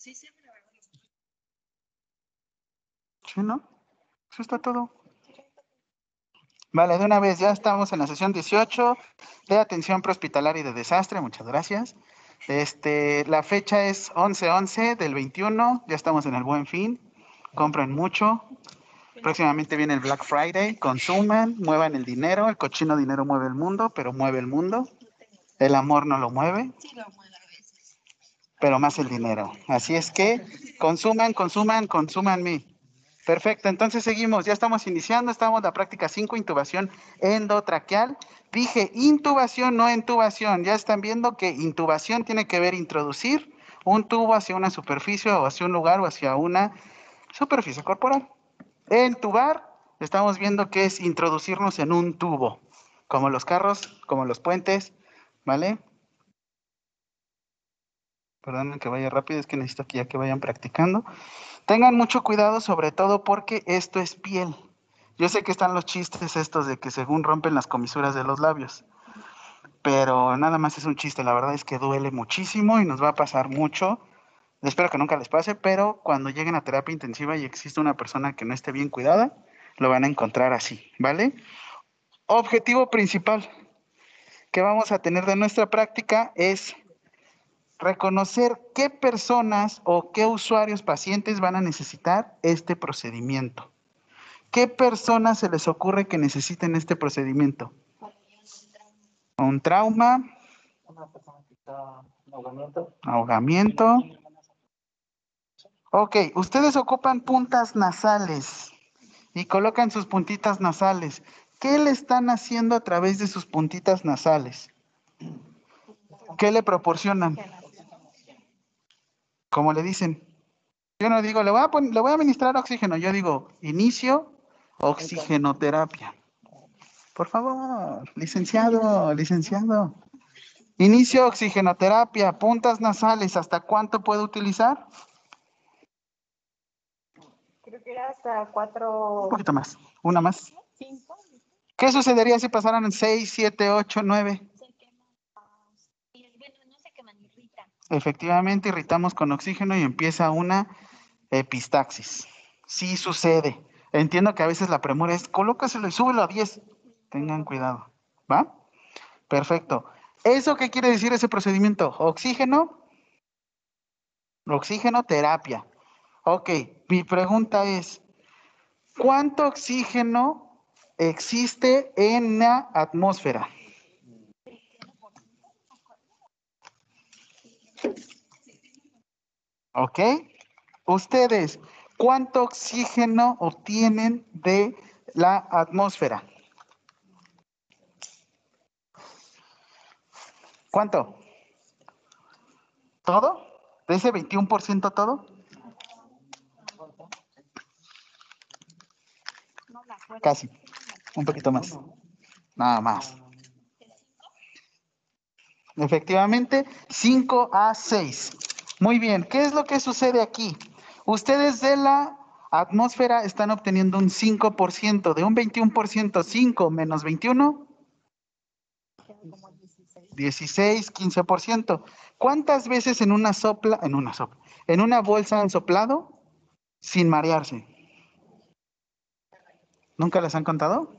Sí, sí, verdad. ¿Sí, no? Eso está todo. Vale, de una vez, ya estamos en la sesión 18 de atención prehospitalaria y de desastre. Muchas gracias. Este, la fecha es 11-11 del 21. Ya estamos en el buen fin. Compren mucho. Próximamente viene el Black Friday. Consuman, muevan el dinero. El cochino dinero mueve el mundo, pero mueve el mundo. El amor no lo mueve, Sí, lo mueve. Pero más el dinero. Así es que consuman, consuman, consumanme. Perfecto, entonces seguimos. Ya estamos iniciando. Estamos la práctica 5, intubación endotraqueal. Dije intubación, no intubación. Ya están viendo que intubación tiene que ver introducir un tubo hacia una superficie o hacia un lugar o hacia una superficie corporal. Entubar, estamos viendo que es introducirnos en un tubo, como los carros, como los puentes, ¿vale? Perdonen que vaya rápido, es que necesito que ya que vayan practicando. Tengan mucho cuidado, sobre todo porque esto es piel. Yo sé que están los chistes estos de que según rompen las comisuras de los labios, pero nada más es un chiste. La verdad es que duele muchísimo y nos va a pasar mucho. Espero que nunca les pase, pero cuando lleguen a terapia intensiva y existe una persona que no esté bien cuidada, lo van a encontrar así, ¿vale? Objetivo principal que vamos a tener de nuestra práctica es reconocer qué personas o qué usuarios pacientes van a necesitar este procedimiento. ¿Qué personas se les ocurre que necesiten este procedimiento? Un trauma, Una persona que ahogamiento. ahogamiento. Ok, ustedes ocupan puntas nasales y colocan sus puntitas nasales. ¿Qué le están haciendo a través de sus puntitas nasales? ¿Qué le proporcionan? ¿Cómo le dicen? Yo no digo, le voy a, le voy a administrar oxígeno. Yo digo, inicio, oxigenoterapia. Por favor, licenciado, licenciado. Inicio oxigenoterapia, puntas nasales. ¿Hasta cuánto puedo utilizar? Creo que era hasta cuatro, Un poquito más. Una más. cinco. ¿Qué sucedería si pasaran en 6, 7, 8, 9? Se quema. Y bueno, no se queman, irritan. Efectivamente, irritamos con oxígeno y empieza una epistaxis. Sí sucede. Entiendo que a veces la premura es colócaselo y súbelo a 10. Tengan cuidado. ¿Va? Perfecto. ¿Eso qué quiere decir ese procedimiento? Oxígeno. Oxígeno terapia. Ok, mi pregunta es, ¿cuánto oxígeno existe en la atmósfera? ¿Ok? Ustedes, ¿cuánto oxígeno obtienen de la atmósfera? ¿Cuánto? ¿Todo? ¿De ese 21% todo? Casi. Un poquito más. Nada más. Efectivamente, 5 a 6. Muy bien, ¿qué es lo que sucede aquí? Ustedes de la atmósfera están obteniendo un 5%, de un 21%, 5 menos 21, 16, 15%. ¿Cuántas veces en una sopla, en una sopla, en una bolsa han soplado sin marearse? ¿Nunca les han contado?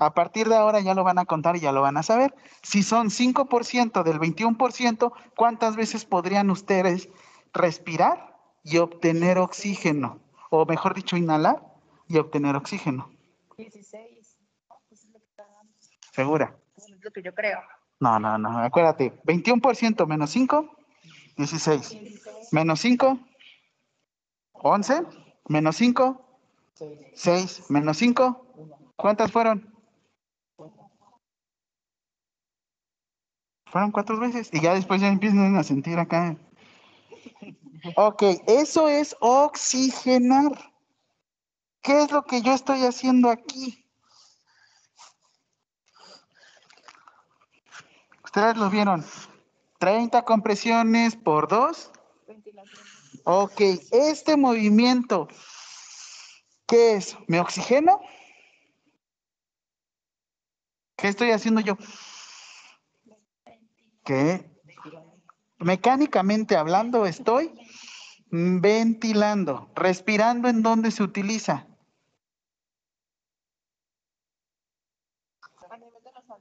A partir de ahora ya lo van a contar y ya lo van a saber. Si son 5% del 21%, ¿cuántas veces podrían ustedes respirar y obtener oxígeno? O mejor dicho, inhalar y obtener oxígeno. 16. Pues es lo que está dando. ¿Segura? Es lo que yo creo. No, no, no. Acuérdate. 21% menos 5, 16. Menos 5, 11. Menos 5, 6. Menos 5, ¿cuántas fueron? Fueron cuatro veces. Y ya después ya empiezan a sentir acá. Ok, eso es oxigenar. ¿Qué es lo que yo estoy haciendo aquí? Ustedes lo vieron. 30 compresiones por 2. Ventilación. Ok, este movimiento, ¿qué es? ¿Me oxigeno? ¿Qué estoy haciendo yo? Que mecánicamente hablando estoy Ventilando. Respirando, ¿en dónde se utiliza?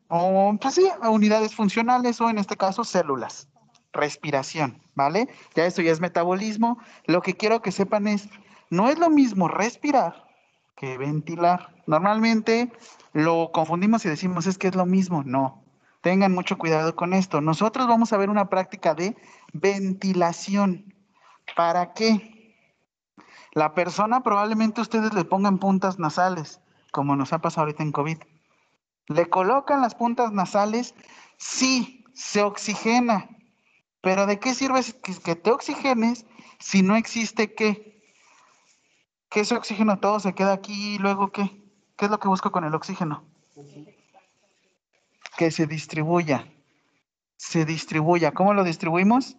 O, pues sí, unidades funcionales o en este caso células. Respiración, ¿vale? Ya esto ya es metabolismo. Lo que quiero que sepan es, no es lo mismo respirar que ventilar. Normalmente lo confundimos y decimos es que es lo mismo. No, tengan mucho cuidado con esto. Nosotros vamos a ver una práctica de ventilación. ¿Para qué? La persona probablemente ustedes le pongan puntas nasales, como nos ha pasado ahorita en COVID. Le colocan las puntas nasales, sí, se oxigena. Pero ¿de qué sirve que te oxigenes si no existe qué? Que ese oxígeno todo se queda aquí y luego qué? ¿Qué es lo que busco con el oxígeno? Que se distribuya. Se distribuya. ¿Cómo lo distribuimos?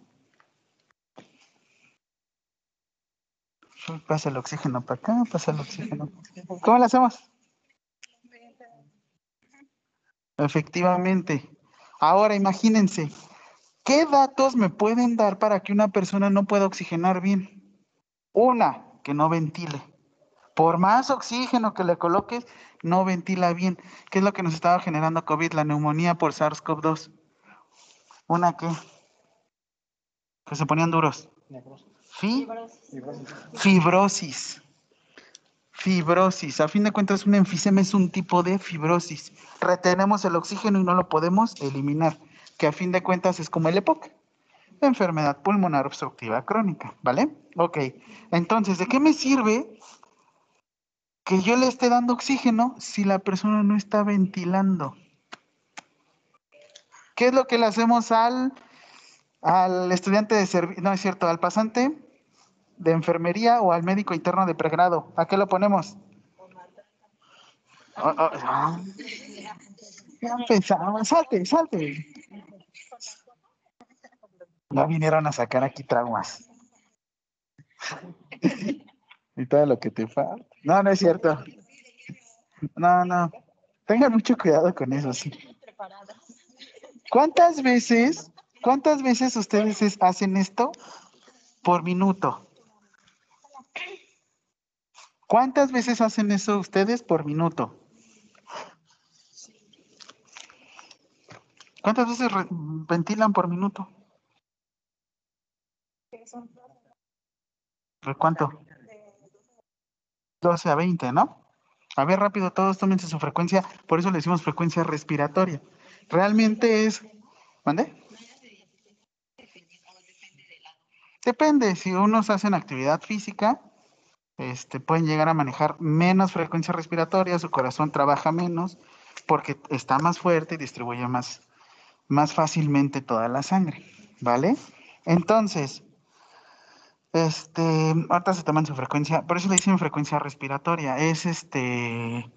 Pasa el oxígeno para acá, pasa el oxígeno. ¿Cómo lo hacemos? Efectivamente. Ahora imagínense, ¿qué datos me pueden dar para que una persona no pueda oxigenar bien? Una, que no ventile. Por más oxígeno que le coloques, no ventila bien. ¿Qué es lo que nos estaba generando COVID? La neumonía por SARS-CoV-2. ¿Una qué? Que se ponían duros. ¿Fi? Fibrosis. Fibrosis. A fin de cuentas, un enfisema es un tipo de fibrosis. Retenemos el oxígeno y no lo podemos eliminar, que a fin de cuentas es como el EPOC. Enfermedad pulmonar obstructiva crónica, ¿vale? Ok. Entonces, ¿de qué me sirve que yo le esté dando oxígeno si la persona no está ventilando? ¿Qué es lo que le hacemos al, al estudiante de servicio? No, es cierto, al pasante de enfermería o al médico interno de pregrado. ¿A qué lo ponemos? Oh, oh. Ya empezamos, salte, salte. No vinieron a sacar aquí traumas. y todo lo que te falta. No, no es cierto. No, no. Tengan mucho cuidado con eso, sí. ¿Cuántas veces, cuántas veces ustedes hacen esto por minuto? ¿Cuántas veces hacen eso ustedes por minuto? ¿Cuántas veces ventilan por minuto? ¿Cuánto? 12 a 20, ¿no? A ver, rápido, todos tómense su frecuencia, por eso le decimos frecuencia respiratoria. Realmente es... ¿Mande? Depende, si unos hacen actividad física, este, pueden llegar a manejar menos frecuencia respiratoria, su corazón trabaja menos porque está más fuerte y distribuye más, más fácilmente toda la sangre, ¿vale? Entonces, este, ahorita se toman su frecuencia, por eso le dicen frecuencia respiratoria, es este,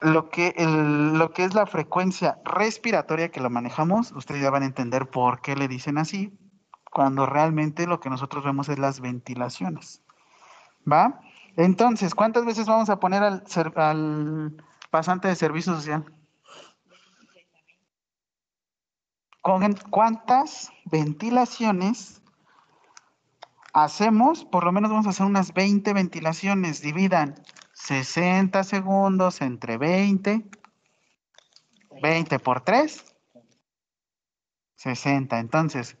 lo que, lo que es la frecuencia respiratoria que lo manejamos, ustedes ya van a entender por qué le dicen así, cuando realmente lo que nosotros vemos es las ventilaciones. ¿Va? Entonces, ¿cuántas veces vamos a poner al, al pasante de servicio social? ¿Con cuántas ventilaciones hacemos? Por lo menos vamos a hacer unas 20 ventilaciones. Dividan 60 segundos entre 20. 20 por 3. 60. Entonces,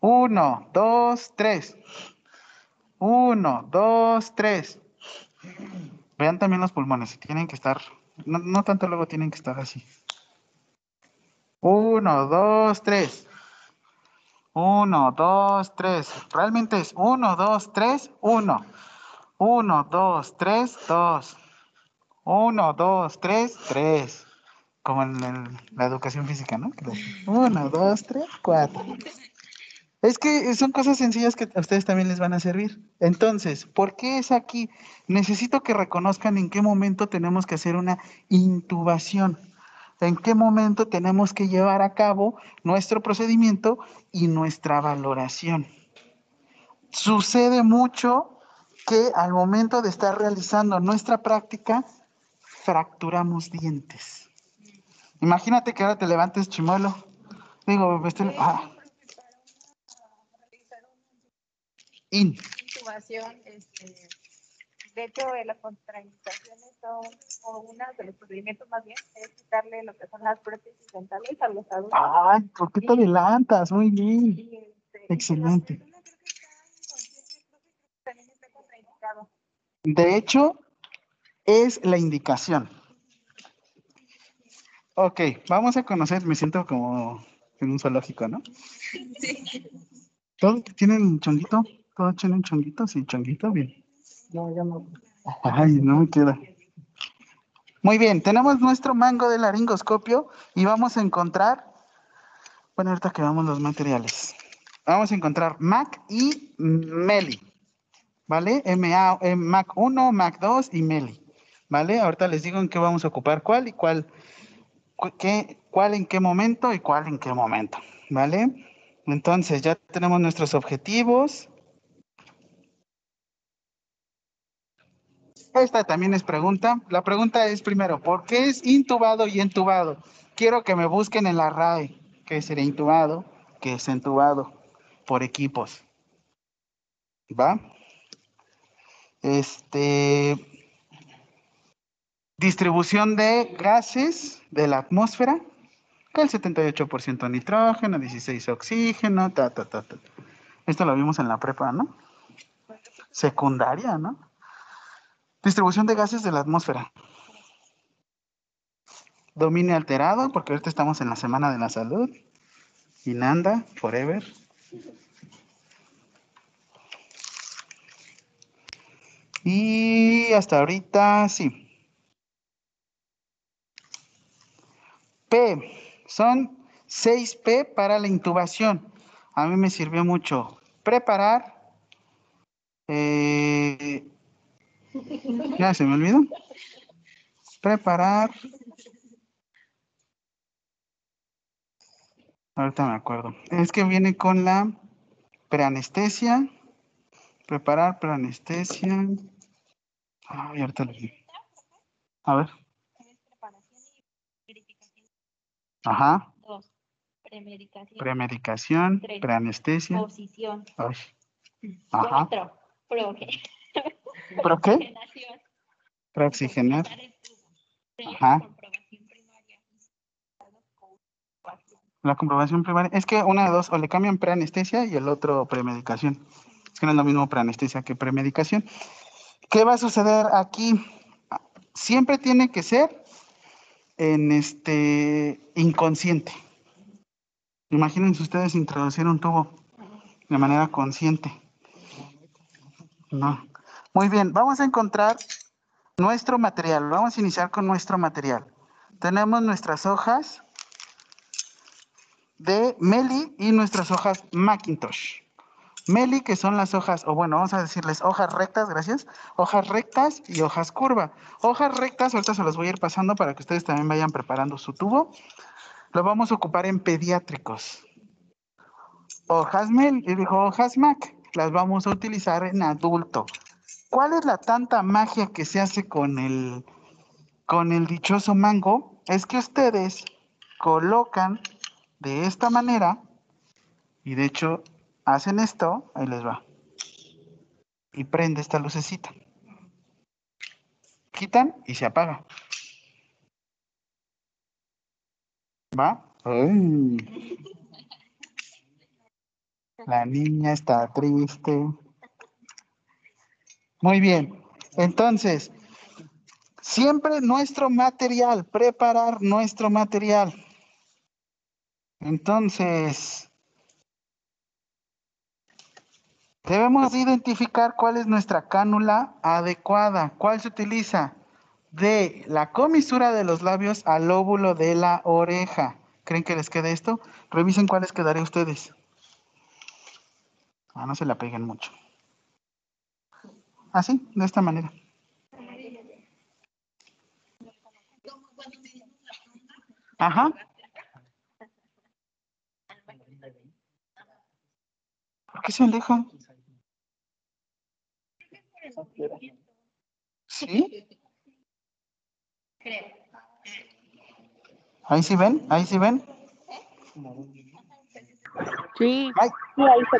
1, 2, 3. Uno, dos, tres. Vean también los pulmones, tienen que estar, no, tanto luego tienen que estar así. Uno, dos, tres. Uno, dos, tres. Realmente es uno, dos, tres, uno. Uno, dos, tres, dos. Uno, dos, tres, tres. Como en la educación física, ¿no? Uno, dos, tres, cuatro. Es que son cosas sencillas que a ustedes también les van a servir. Entonces, ¿por qué es aquí? Necesito que reconozcan en qué momento tenemos que hacer una intubación, en qué momento tenemos que llevar a cabo nuestro procedimiento y nuestra valoración. Sucede mucho que al momento de estar realizando nuestra práctica, fracturamos dientes. Imagínate que ahora te levantes chimuelo. Digo, este, ah, In. intubación, este, de hecho, las contraindicaciones son, o uno de los procedimientos más bien, es quitarle lo que son las prótesis dentales a los adultos. Ay, ¿por qué te adelantas? Muy bien. Y, este, excelente. Creo que está está. De hecho, es la indicación. Ok, vamos a conocer, me siento como en un zoológico, ¿no? ¿Todos tienen chonguito? ¿Todos tienen chonguito? Sí, chonguito, bien. No, ya no. Ay, no me queda. Muy bien, tenemos nuestro mango de laringoscopio y vamos a encontrar, bueno, ahorita que vamos los materiales. Vamos a encontrar Mac y Meli, ¿vale? MA, eh, Mac 1, Mac 2 y Meli, ¿vale? Ahorita les digo en qué vamos a ocupar cuál y cuál, cu- qué, cuál en qué momento y cuál en qué momento, ¿vale? Entonces ya tenemos nuestros objetivos. Esta también es pregunta. La pregunta es primero, ¿por qué es intubado y entubado? Quiero que me busquen en la RAE, qué sería intubado, qué es entubado, por equipos. ¿Va? Este, distribución de gases de la atmósfera, que el 78% nitrógeno, 16 oxígeno, ta, ta, ta, ta. Esto lo vimos en la prepa, ¿no? Secundaria, ¿no? Distribución de gases de la atmósfera. Dominio alterado, porque ahorita estamos en la Semana de la Salud. Inanda, forever. Y hasta ahorita, sí. P, son 6P para la intubación. A mí me sirvió mucho preparar. eh, ya se me olvidó. Preparar. Ahorita me acuerdo. Es que viene con la preanestesia. Preparar preanestesia. Ay, ahorita lo vi. A ver. Ajá. Dos. Premedicación. Premedicación, Tres. preanestesia. Posición. Ajá. Cuatro. ¿Pero qué? Seis, Ajá. La comprobación primaria. Es que una de dos, o le cambian preanestesia y el otro premedicación. Es que no es lo mismo preanestesia que premedicación. ¿Qué va a suceder aquí? Siempre tiene que ser en este inconsciente. Imagínense ustedes introducir un tubo de manera consciente. No. Muy bien, vamos a encontrar nuestro material. Vamos a iniciar con nuestro material. Tenemos nuestras hojas de Meli y nuestras hojas Macintosh. Meli, que son las hojas, o bueno, vamos a decirles hojas rectas, gracias. Hojas rectas y hojas curva. Hojas rectas, ahorita se las voy a ir pasando para que ustedes también vayan preparando su tubo. Lo vamos a ocupar en pediátricos. Hojas Mel, y dijo hojas Mac, las vamos a utilizar en adulto. ¿Cuál es la tanta magia que se hace con el, con el dichoso mango? Es que ustedes colocan de esta manera y de hecho hacen esto, ahí les va. Y prende esta lucecita. Quitan y se apaga. ¿Va? Ay. La niña está triste. Muy bien. Entonces, siempre nuestro material, preparar nuestro material. Entonces, debemos identificar cuál es nuestra cánula adecuada. ¿Cuál se utiliza? De la comisura de los labios al lóbulo de la oreja. ¿Creen que les quede esto? Revisen cuáles quedaría ustedes. Ah, no se la peguen mucho. Así, de esta manera. Ajá. ¿Por qué se aleja? ¿Sí? Creo. Ahí sí ven, ahí sí ven. Sí, Ay,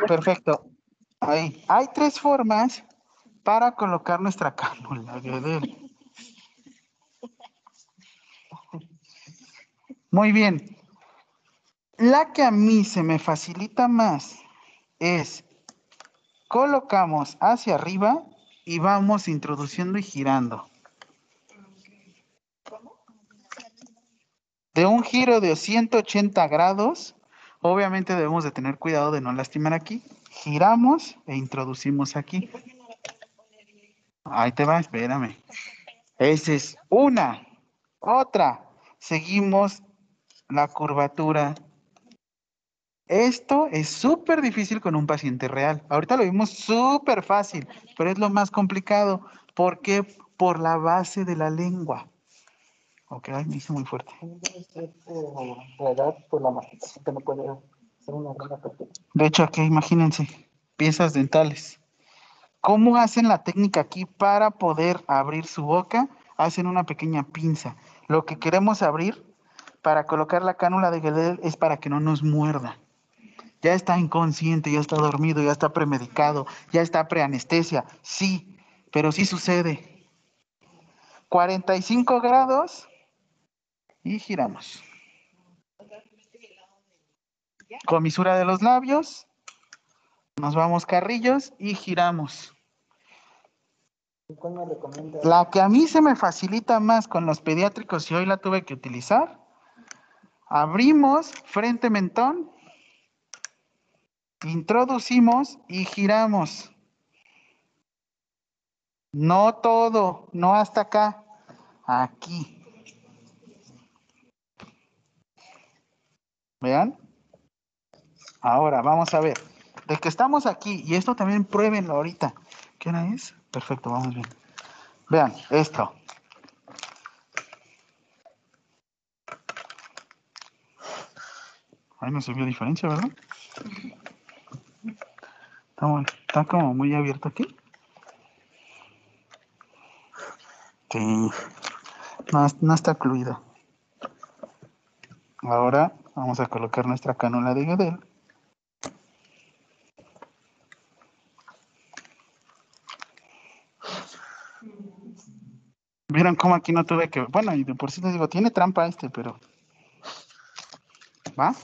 perfecto. Ahí. Hay tres formas para colocar nuestra cánula. Muy bien. La que a mí se me facilita más es colocamos hacia arriba y vamos introduciendo y girando. De un giro de 180 grados, obviamente debemos de tener cuidado de no lastimar aquí. Giramos e introducimos aquí. Ahí te va, espérame. Esa es una. Otra. Seguimos la curvatura. Esto es súper difícil con un paciente real. Ahorita lo vimos súper fácil, pero es lo más complicado. ¿Por qué? Por la base de la lengua. Ok, ay, me hice muy fuerte. De hecho, aquí imagínense, piezas dentales. ¿Cómo hacen la técnica aquí para poder abrir su boca? Hacen una pequeña pinza. Lo que queremos abrir para colocar la cánula de Guedel es para que no nos muerda. Ya está inconsciente, ya está dormido, ya está premedicado, ya está preanestesia. Sí, pero sí sucede. 45 grados y giramos. Comisura de los labios. Nos vamos carrillos y giramos. ¿Y ¿Cuál me recomienda? La que a mí se me facilita más con los pediátricos y hoy la tuve que utilizar. Abrimos frente mentón. Introducimos y giramos. No todo, no hasta acá. Aquí. ¿Vean? Ahora, vamos a ver. De que estamos aquí, y esto también pruébenlo ahorita. ¿Qué hora es? Perfecto, vamos bien. Vean, esto. Ahí no se vio diferencia, ¿verdad? Está, muy- está como muy abierto aquí. Sí. No, no está incluido. Ahora vamos a colocar nuestra cánula de Guedel. Vieron cómo aquí no tuve que... Bueno, y de por sí les digo, tiene trampa este, pero... ¿Va?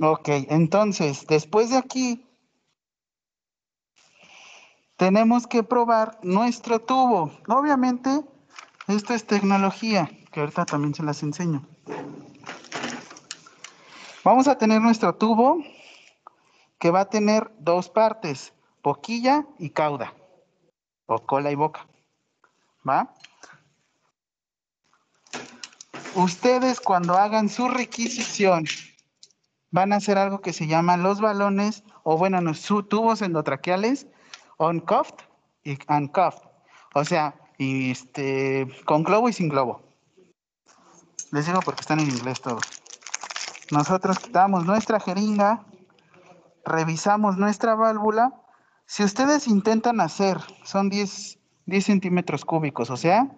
Ok, entonces, después de aquí, tenemos que probar nuestro tubo. Obviamente, esto es tecnología, que ahorita también se las enseño. Vamos a tener nuestro tubo que va a tener dos partes, boquilla y cauda, o cola y boca. ¿Va? Ustedes cuando hagan su requisición van a hacer algo que se llama los balones, o bueno, no, tubos endotraqueales, uncuffed y uncuffed. O sea, y este, con globo y sin globo. Les digo porque están en inglés todos. Nosotros quitamos nuestra jeringa, revisamos nuestra válvula. Si ustedes intentan hacer, son 10, 10 centímetros cúbicos, o sea,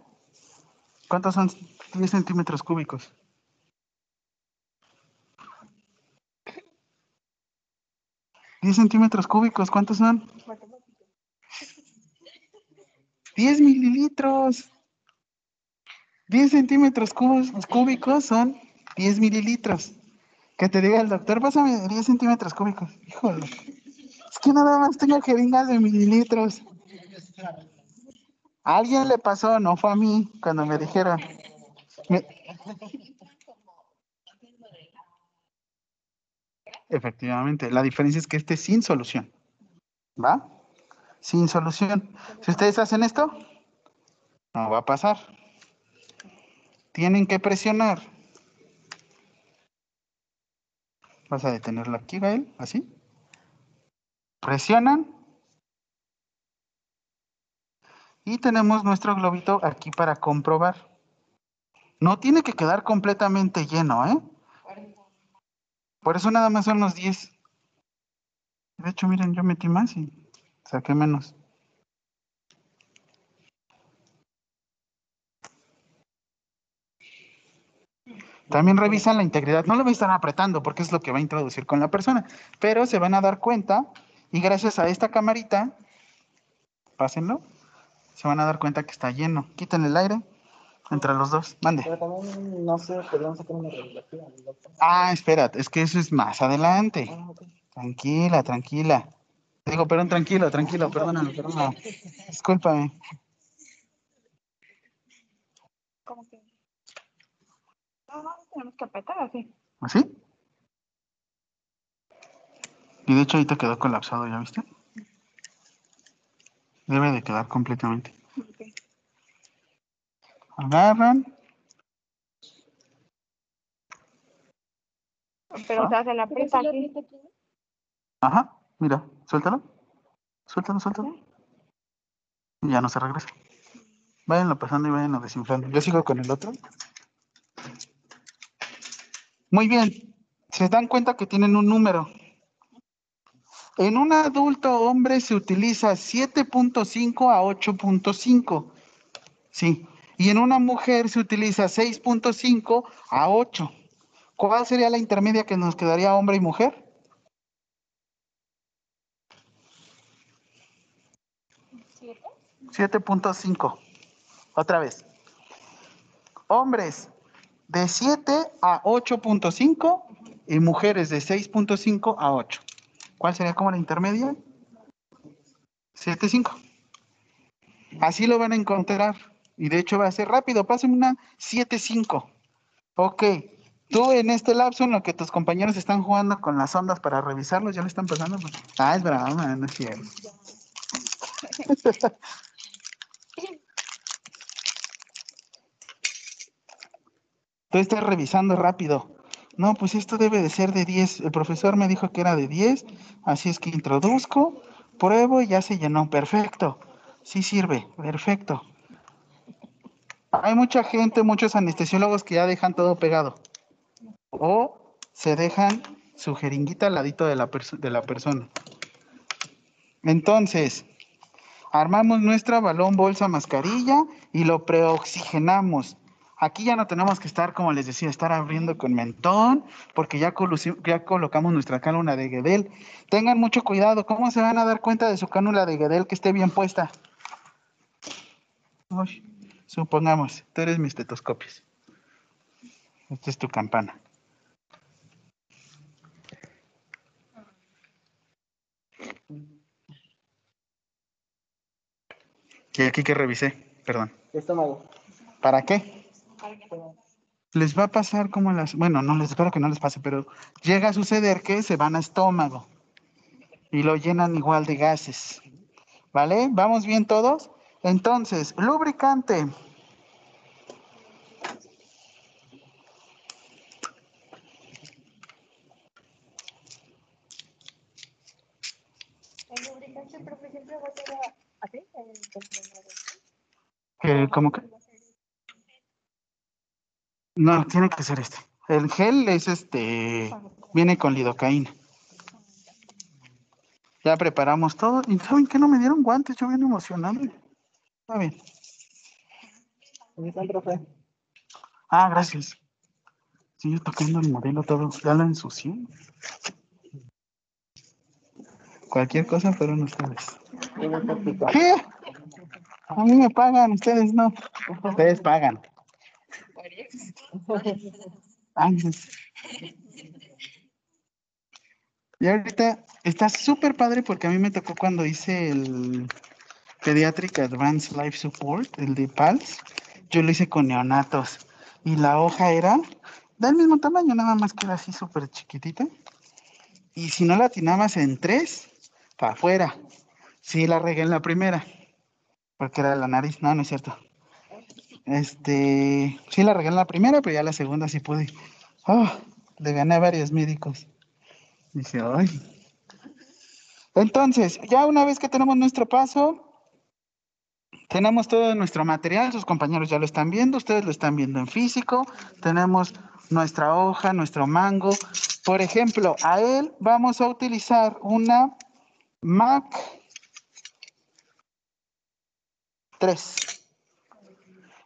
¿cuántos son 10 centímetros cúbicos? ¿10 centímetros cúbicos? ¿Cuántos son? 10 mililitros. 10 centímetros cúbicos son 10 mililitros. Que te diga el doctor, pásame 10 centímetros cúbicos. Híjole. Es que nada más tengo jeringas de mililitros. Alguien le pasó, no fue a mí, cuando me dijeron. Me- Efectivamente, la diferencia es que este es sin solución. ¿Va? Sin solución. Si ustedes hacen esto, no va a pasar. Tienen que presionar. Vas a detenerlo aquí, Gael, así. Presionan. Y tenemos nuestro globito aquí para comprobar. No tiene que quedar completamente lleno, ¿eh? Por eso nada más son los 10. De hecho, miren, yo metí más y saqué menos. También revisan la integridad. No lo voy a estar apretando porque es lo que va a introducir con la persona. Pero se van a dar cuenta Y gracias a esta camarita, pásenlo, se van a dar cuenta que está lleno. Quítenle el aire entre los dos. Mande. Pero también, no sé, podríamos sacar una. ¿no? Ah, espérate, es que eso es más adelante. Ah. Tranquila, tranquila. Digo, perdón, tranquilo, tranquilo, perdóname, perdóname. Discúlpame. Como que. No, no, tenemos que apretar así. ¿Así? Y de hecho ahí te quedó colapsado, ¿ya viste? Debe de quedar completamente. Agarran. Pero se hace la aprieta aquí. Ajá, mira, suéltalo. Suéltalo, suéltalo. Y ya no se regresa. Váyanlo pasando y váyanlo desinflando. Yo sigo con el otro. Muy bien. Se dan cuenta que tienen un número. En un adulto hombre se utiliza 7.5 a 8.5. Sí. Y en una mujer se utiliza 6.5 a 8. ¿Cuál sería la intermedia que nos quedaría hombre y mujer? 7.5. Otra vez. Hombres de 7 a 8.5 y mujeres de 6.5 a 8. ¿Cuál sería como la intermedia? 7.5. Así lo van a encontrar. Y de hecho va a ser rápido. Pásenme una 7.5. Ok. Tú en este lapso en lo que tus compañeros están jugando con las ondas para revisarlos, ya le están pasando. Ah, es broma, no es cierto. Tú estás revisando rápido. No, pues esto debe de ser de 10. El profesor me dijo que era de 10, así es que introduzco, pruebo y ya se llenó. Perfecto. Sí sirve, perfecto. Hay mucha gente, muchos anestesiólogos que ya dejan todo pegado. O se dejan su jeringuita al ladito de la, de la persona. Entonces, armamos nuestra balón, bolsa, mascarilla y lo preoxigenamos. Aquí ya no tenemos que estar, como les decía, estar abriendo con mentón, porque ya, ya colocamos nuestra cánula de Guedel. Tengan mucho cuidado, ¿cómo se van a dar cuenta de su cánula de Guedel que esté bien puesta? Uy, supongamos, tú eres mi estetoscopio. Esta es tu campana. Y aquí que revisé, perdón. Estómago. ¿Para qué? Les va a pasar como las, bueno, no les espero que no les pase, pero llega a suceder que se van a estómago y lo llenan igual de gases. ¿Vale? ¿Vamos bien todos? Entonces, lubricante. El lubricante, profe, siempre va a ser así, el. Eh, ¿Cómo que? No, tiene que ser este. El gel es este, viene con lidocaína. Ya preparamos todo. ¿Y saben qué? No me dieron guantes, yo bien emocionado. Está bien. ¿Dónde está el profe? Ah, gracias. Sí, yo tocando el modelo todo. Ya lo ensucié. Cualquier cosa fueron ustedes. ¿Qué? A mí me pagan, ustedes no. Ustedes pagan. Ay, pues. Y ahorita está súper padre porque a mí me tocó cuando hice el Pediatric Advanced Life Support, el de PALS. Yo lo hice con neonatos. Y la hoja era del mismo tamaño, nada más que era así súper chiquitita. Y si no la atinabas en tres, para afuera. Sí, la regué en la primera. Porque era la nariz. No, no es cierto. Este, sí la regué en la primera, pero ya la segunda sí pude. Ah, le gané a varios médicos. Dije, ay. Entonces, ya una vez que tenemos nuestro paso, tenemos todo nuestro material, sus compañeros ya lo están viendo, ustedes lo están viendo en físico, tenemos nuestra hoja, nuestro mango. Por ejemplo, a él vamos a utilizar una Mac 3.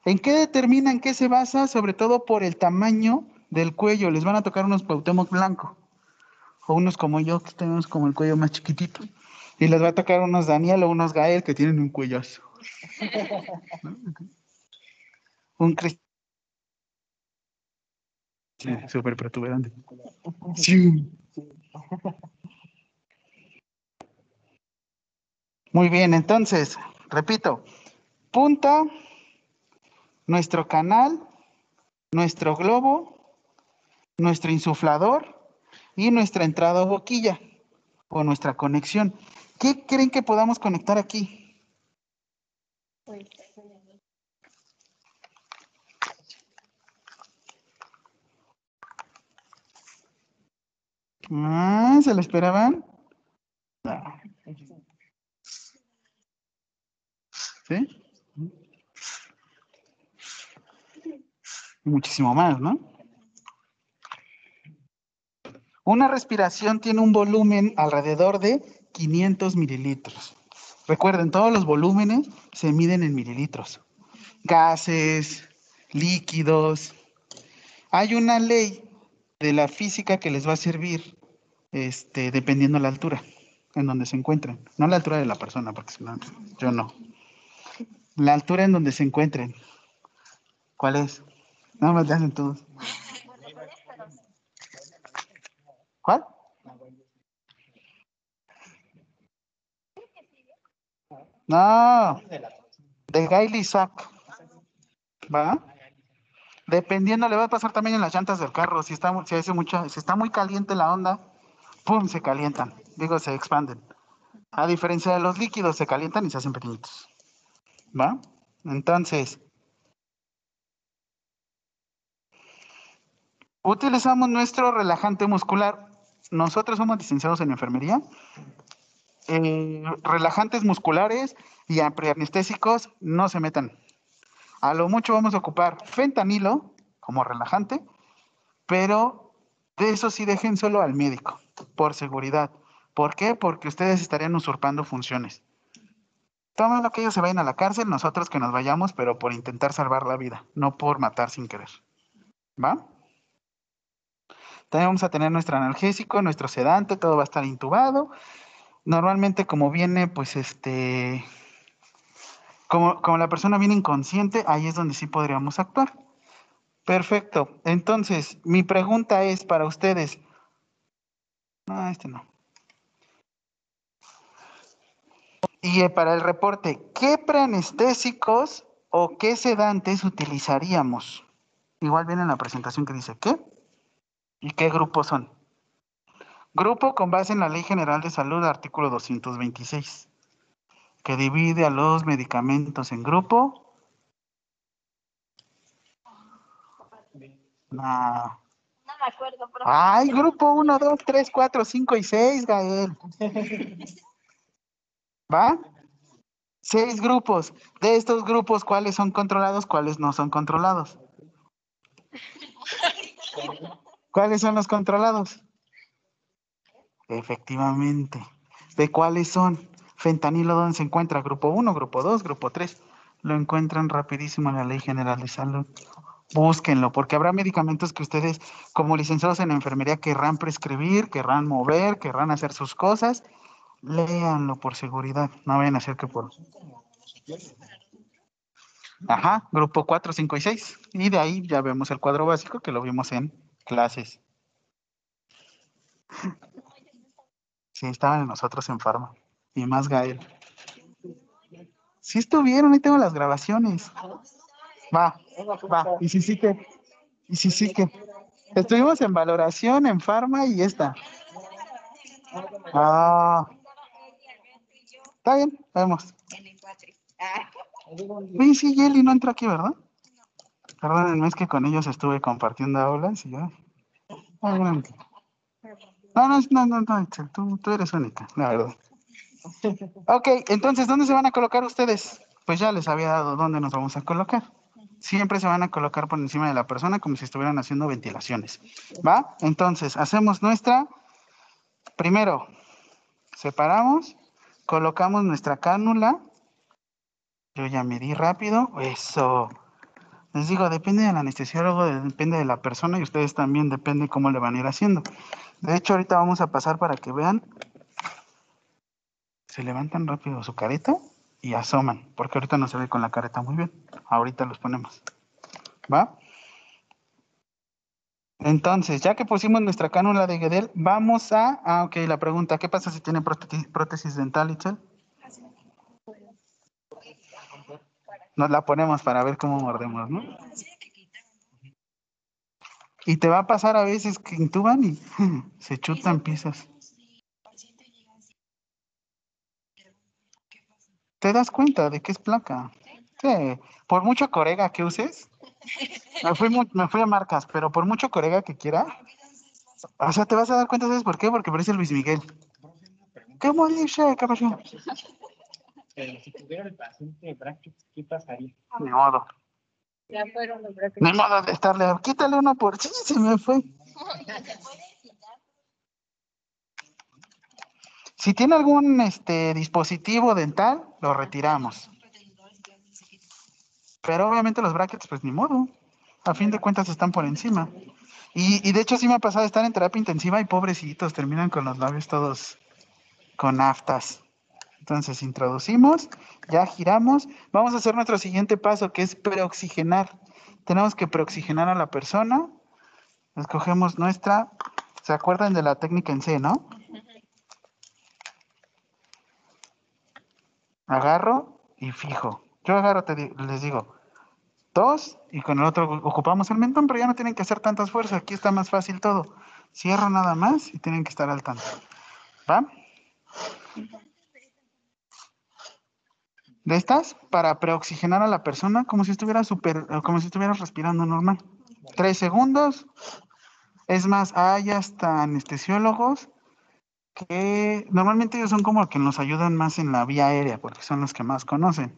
¿En qué determina, en qué se basa? Sobre todo por el tamaño del cuello. Les van a tocar unos Cuauhtémoc blanco. O unos como yo, que tenemos como el cuello más chiquitito. Y les va a tocar unos Daniel o unos Gael que tienen un cuellazo. un Cris- Sí, súper protuberante. Sí. Muy bien, entonces, repito, punta, nuestro canal, nuestro globo, nuestro insuflador y nuestra entrada o boquilla o nuestra conexión. ¿Qué creen que podamos conectar aquí? Ah, ¿se lo esperaban? ¿Sí? Muchísimo más, ¿no? Una respiración tiene un volumen alrededor de 500 mililitros. Recuerden, todos los volúmenes se miden en mililitros. Gases, líquidos. Hay una ley de la física que les va a servir este, dependiendo la altura en donde se encuentren. No la altura de la persona, porque si no, yo no. La altura en donde se encuentren. ¿Cuál es? Nada más le hacen todos. ¿Cuál? No, de Gail Isaac. ¿Va? Dependiendo, le va a pasar también en las llantas del carro. Si está, si hace mucha, si está muy caliente la onda, ¡pum! se calientan. Digo, se expanden. A diferencia de los líquidos, se calientan y se hacen pequeñitos. ¿Va? Entonces, utilizamos nuestro relajante muscular. Nosotros somos licenciados en enfermería. Eh, relajantes musculares y anestésicos no se metan. A lo mucho vamos a ocupar fentanilo como relajante, pero de eso sí dejen solo al médico, por seguridad. ¿Por qué? Porque ustedes estarían usurpando funciones. Tomen lo que ellos se vayan a la cárcel, nosotros que nos vayamos, pero por intentar salvar la vida, no por matar sin querer. ¿Va? También vamos a tener nuestro analgésico, nuestro sedante, todo va a estar intubado. Normalmente como viene, pues este, como, como la persona viene inconsciente, ahí es donde sí podríamos actuar. Perfecto. Entonces, mi pregunta es para ustedes. No, este no. Y eh, para el reporte, ¿qué preanestésicos o qué sedantes utilizaríamos? Igual viene en la presentación que dice qué y qué grupos son. Grupo con base en la Ley General de Salud, artículo 226, que divide a los medicamentos en grupo. No. No me acuerdo, pero Ay, grupo 1, 2, 3, 4, 5 y 6, Gael. ¿Va? Seis grupos. De estos grupos, ¿cuáles son controlados? ¿Cuáles no son controlados? ¿Cuáles son los controlados? Efectivamente. ¿De cuáles son? Fentanilo, ¿dónde se encuentra? Grupo 1, grupo 2, grupo 3. Lo encuentran rapidísimo en la Ley General de Salud. Búsquenlo, porque habrá medicamentos que ustedes, como licenciados en enfermería, querrán prescribir, querrán mover, querrán hacer sus cosas. Léanlo por seguridad. No vayan a hacer que por. Ajá, grupo 4, 5 y 6. Y de ahí ya vemos el cuadro básico que lo vimos en clases. Sí, estaban nosotros en Farma. Y más Gael. Sí estuvieron, ahí tengo las grabaciones. Va, va. Y sí, sí que. Y sí, sí que. Estuvimos en valoración, en Farma y esta. Ah. Está bien, vemos. Oye, sí, Yeli no entró aquí, ¿verdad? Perdónenme, es que con ellos estuve compartiendo aulas y yo. No, no, no, no, no, tú, tú eres única, la verdad. Ok, entonces, ¿dónde se van a colocar ustedes? Pues ya les había dado dónde nos vamos a colocar. Siempre se van a colocar por encima de la persona como si estuvieran haciendo ventilaciones. ¿Va? Entonces, hacemos nuestra. Primero, separamos, colocamos nuestra cánula. Yo ya medí rápido. Eso. Les digo, depende del anestesiólogo, depende de la persona y ustedes también depende cómo le van a ir haciendo. De hecho, ahorita vamos a pasar para que vean se levantan rápido su careta y asoman, porque ahorita no se ve con la careta muy bien. Ahorita los ponemos. ¿Va? Entonces, ya que pusimos nuestra cánula de Gedel, vamos a... Ah, ok, la pregunta, ¿qué pasa si tiene prótesis, prótesis dental, Itzel? Nos la ponemos para ver cómo mordemos, ¿no? Y te va a pasar a veces que intuban y se chutan piezas. ¿Te das cuenta de que es placa? Sí, por mucho corega que uses, me fui, me fui a marcas, pero por mucho corega que quiera, o sea, te vas a dar cuenta, ¿sabes por qué? Porque parece Luis Miguel. ¿Cómo dice. Pero si tuviera el paciente de brackets, ¿qué pasaría? Ni modo. Ya fueron los brackets. Ni modo de estarle, quítale uno por sí, se me fue. Si tiene algún este dispositivo dental, lo retiramos. Pero obviamente los brackets, pues ni modo. A fin de cuentas están por encima. Y, y de hecho sí me ha pasado estar en terapia intensiva y pobrecitos, terminan con los labios todos con aftas. Entonces introducimos, ya giramos. Vamos a hacer nuestro siguiente paso, que es preoxigenar. Tenemos que preoxigenar a la persona. Escogemos nuestra, ¿se acuerdan de la técnica en C, no? Agarro y fijo. Yo agarro, te les digo, dos y con el otro ocupamos el mentón, pero ya no tienen que hacer tantas fuerzas. Aquí está más fácil todo. Cierro nada más y tienen que estar al tanto. ¿Va? De estas, para preoxigenar a la persona como si estuviera super, eh, como si estuviera respirando normal. Tres segundos. Es más, hay hasta anestesiólogos que normalmente ellos son como que nos ayudan más en la vía aérea, porque son los que más conocen.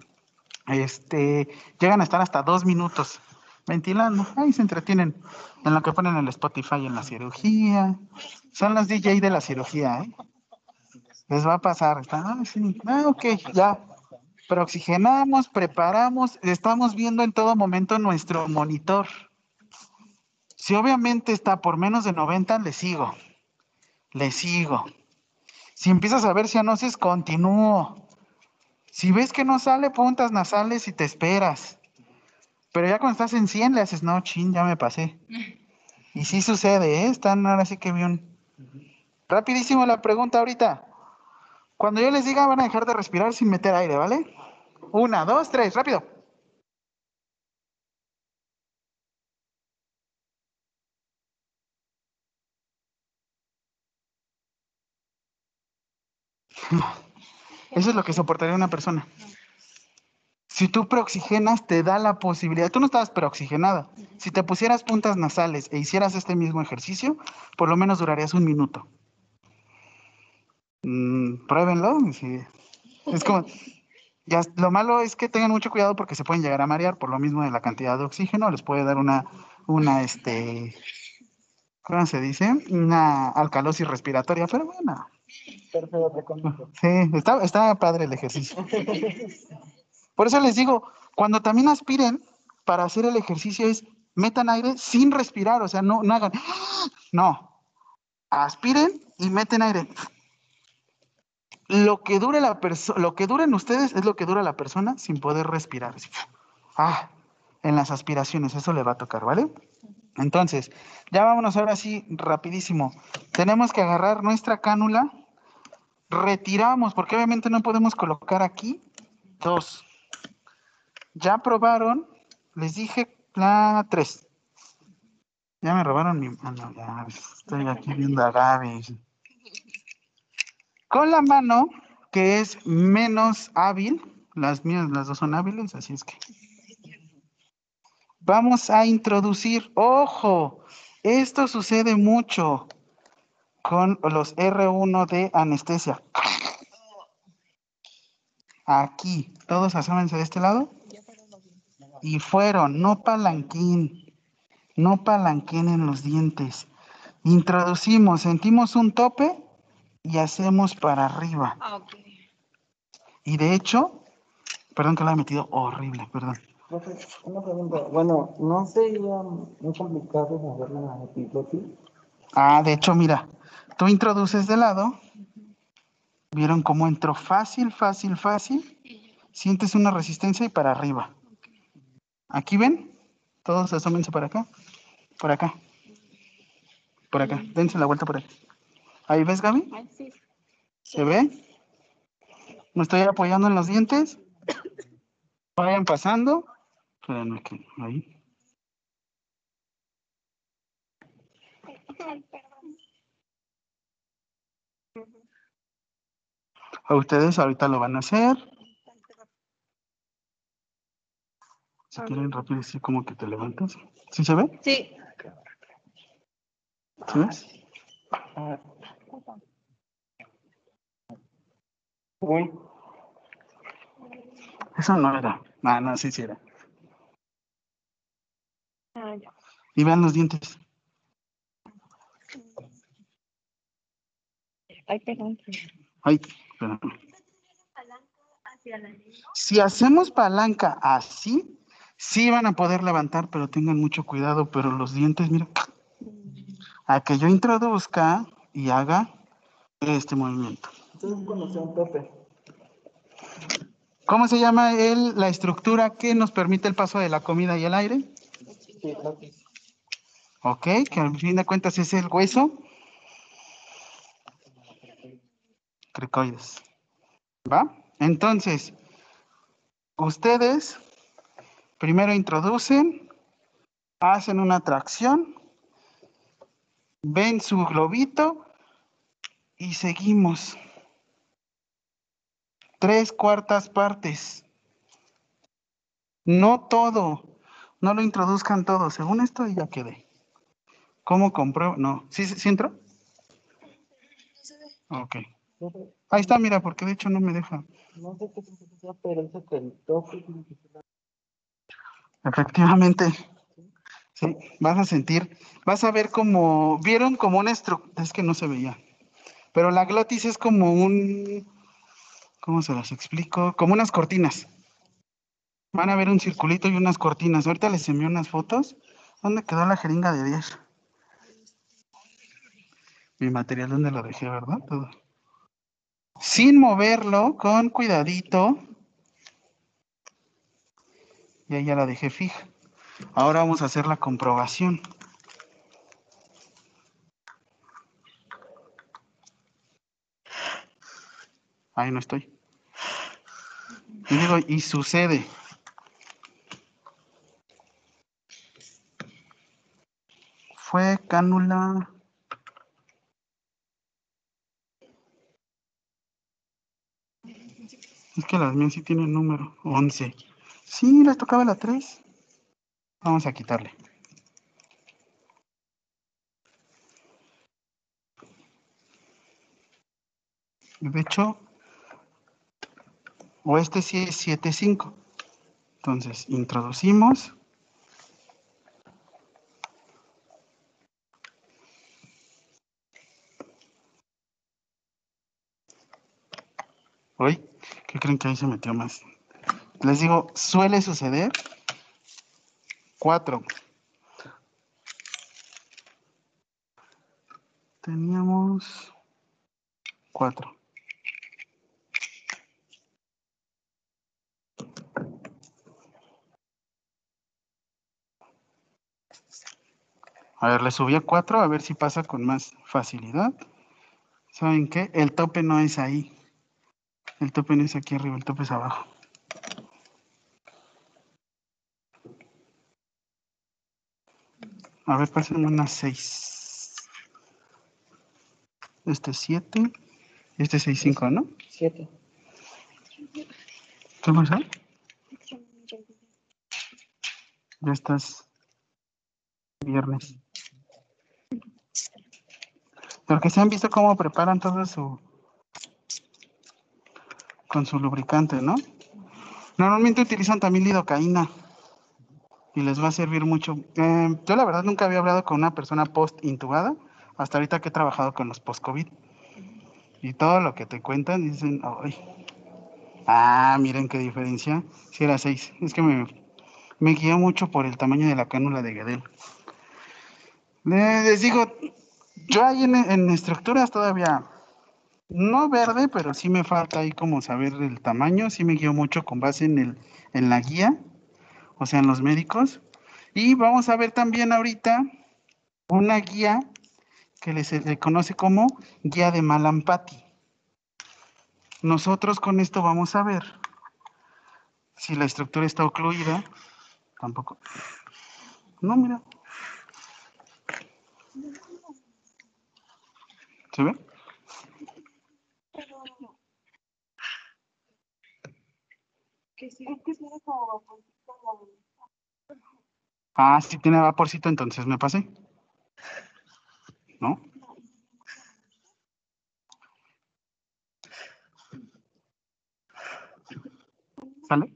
Este, llegan a estar hasta dos minutos ventilando. Ahí se entretienen en lo que ponen el Spotify en la cirugía. Son los DJ de la cirugía, ¿eh? Les va a pasar. Están, ah, sí. Ah, ok, ya. Preoxigenamos, preparamos, estamos viendo en todo momento nuestro monitor. Si obviamente está por menos de 90, le sigo. Le sigo. Si empiezas a ver cianosis, continúo. Si ves que no sale puntas nasales y te esperas. Pero ya cuando estás en 100 le haces, no, chin, ya me pasé. Y sí sucede, ¿eh? Están ahora sí que bien. Rapidísimo la pregunta ahorita. Cuando yo les diga van a dejar de respirar sin meter aire, ¿vale? Una, dos, tres, rápido. Eso es lo que soportaría una persona. Si tú preoxigenas, te da la posibilidad. Tú no estabas preoxigenada. Si te pusieras puntas nasales e hicieras este mismo ejercicio, por lo menos durarías un minuto. Mm, pruébenlo. sí. Es como. Ya, lo malo es que tengan mucho cuidado porque se pueden llegar a marear por lo mismo de la cantidad de oxígeno. Les puede dar una, una, este, ¿cómo se dice? Una alcalosis respiratoria, pero bueno. Sí, está, está padre el ejercicio. Por eso les digo, cuando también aspiren para hacer el ejercicio es metan aire sin respirar, o sea, no, no hagan, no, aspiren y meten aire. Lo que dure la persona, lo que duren ustedes es lo que dura la persona sin poder respirar. Ah, en las aspiraciones, eso le va a tocar, ¿vale? Entonces, ya vámonos ahora sí, rapidísimo. Tenemos que agarrar nuestra cánula, retiramos, porque obviamente no podemos colocar aquí dos. Ya probaron, les dije la tres. Ya me robaron mi. ah, no, ya, estoy aquí viendo a Gaby. Con la mano, que es menos hábil, las mías, las dos son hábiles, así es que. Vamos a introducir, ojo, esto sucede mucho con los R1 de anestesia. Aquí, todos asómense de este lado. Y fueron, no palanquín, no palanquín en los dientes. Introducimos, sentimos un tope y hacemos para arriba. Ah. Y de hecho, perdón que lo he metido horrible, perdón. Una pregunta. Bueno, ¿no sería muy complicado mover la epiglotis? Ah, de hecho, mira, tú introduces de lado ¿Vieron cómo entró fácil, fácil, fácil? Sientes una resistencia y para arriba. ¿Aquí ven? Todos asómense para acá. Por acá. Por acá. Dense la vuelta por ahí. ¿Ahí ves, Gaby? Sí. ¿Se ve? ¿Me estoy apoyando en los dientes? Vayan pasando. Espérenme que ahí. A ustedes ahorita lo van a hacer. Si quieren rápido, así como que te levantas. ¿Sí se ve? Sí. ¿Sí ves? Uy, Eso no era. No, no, sí, sí era. Ah, ya. Y vean los dientes. Ay, perdón. Ay, lengua. Si hacemos palanca así, sí van a poder levantar, pero tengan mucho cuidado. Pero los dientes, mira, a que yo introduzca y haga este movimiento. Sea un tope. ¿Cómo se llama el, la estructura que nos permite el paso de la comida y el aire? Ok, que al fin de cuentas es el hueso. Cricoides. ¿Va? Entonces, ustedes primero introducen, hacen una tracción, ven su globito y seguimos. Tres cuartas partes. No todo. No lo introduzcan todo. Según esto ya quedé. ¿Cómo compruebo? No. ¿Sí, sí entró? Ok. Ahí está, mira, porque de hecho no me deja. No sé qué significa, pero dice que Efectivamente. Sí, vas a sentir, vas a ver como, vieron como una estructura, es que no se veía, pero la glotis es como un, ¿cómo se los explico? Como unas cortinas. Van a ver un circulito y unas cortinas. Ahorita les envío unas fotos. ¿Dónde quedó la jeringa de 10? Mi material, ¿dónde lo dejé, verdad? Todo. Sin moverlo, con cuidadito. Y ahí ya la dejé fija. Ahora vamos a hacer la comprobación. Ahí no estoy. Y digo, y sucede. Fue cánula. Es que las mías sí tienen número. 11. Sí, les tocaba la 3. Vamos a quitarle. De hecho, o este sí es 7.5. Entonces, introducimos. Uy, ¿qué creen que ahí se metió más? Les digo, suele suceder. Cuatro. Teníamos cuatro. A ver, le subí a cuatro, a ver si pasa con más facilidad. ¿Saben qué? El tope no es ahí. El tope no es aquí arriba, el tope es abajo. A ver, pasen unas 6. Este es 7. Este es 6, 5, ¿no? Siete. ¿Qué pasa? Ya estás viernes. Porque se han visto cómo preparan todo su con su lubricante, ¿no? Normalmente utilizan también lidocaína y les va a servir mucho. Eh, yo la verdad nunca había hablado con una persona post intubada hasta ahorita que he trabajado con los post COVID y todo lo que te cuentan dicen, ay, ah, miren qué diferencia. Si era 6, es que me me guió mucho por el tamaño de la cánula de Guedel. Le- Les digo, yo ahí en, estructuras todavía No verde, pero sí me falta ahí como saber el tamaño. Sí me guío mucho con base en, el, en la guía, o sea, en los médicos. Y vamos a ver también ahorita una guía que se le conoce como guía de Malampati. Nosotros con esto vamos a ver si la estructura está ocluida. Tampoco. No, mira. ¿Se ve? Que sí, es que tiene como poquito la- Ah, sí tiene vaporcito, entonces me pasé. ¿No? ¿Sale?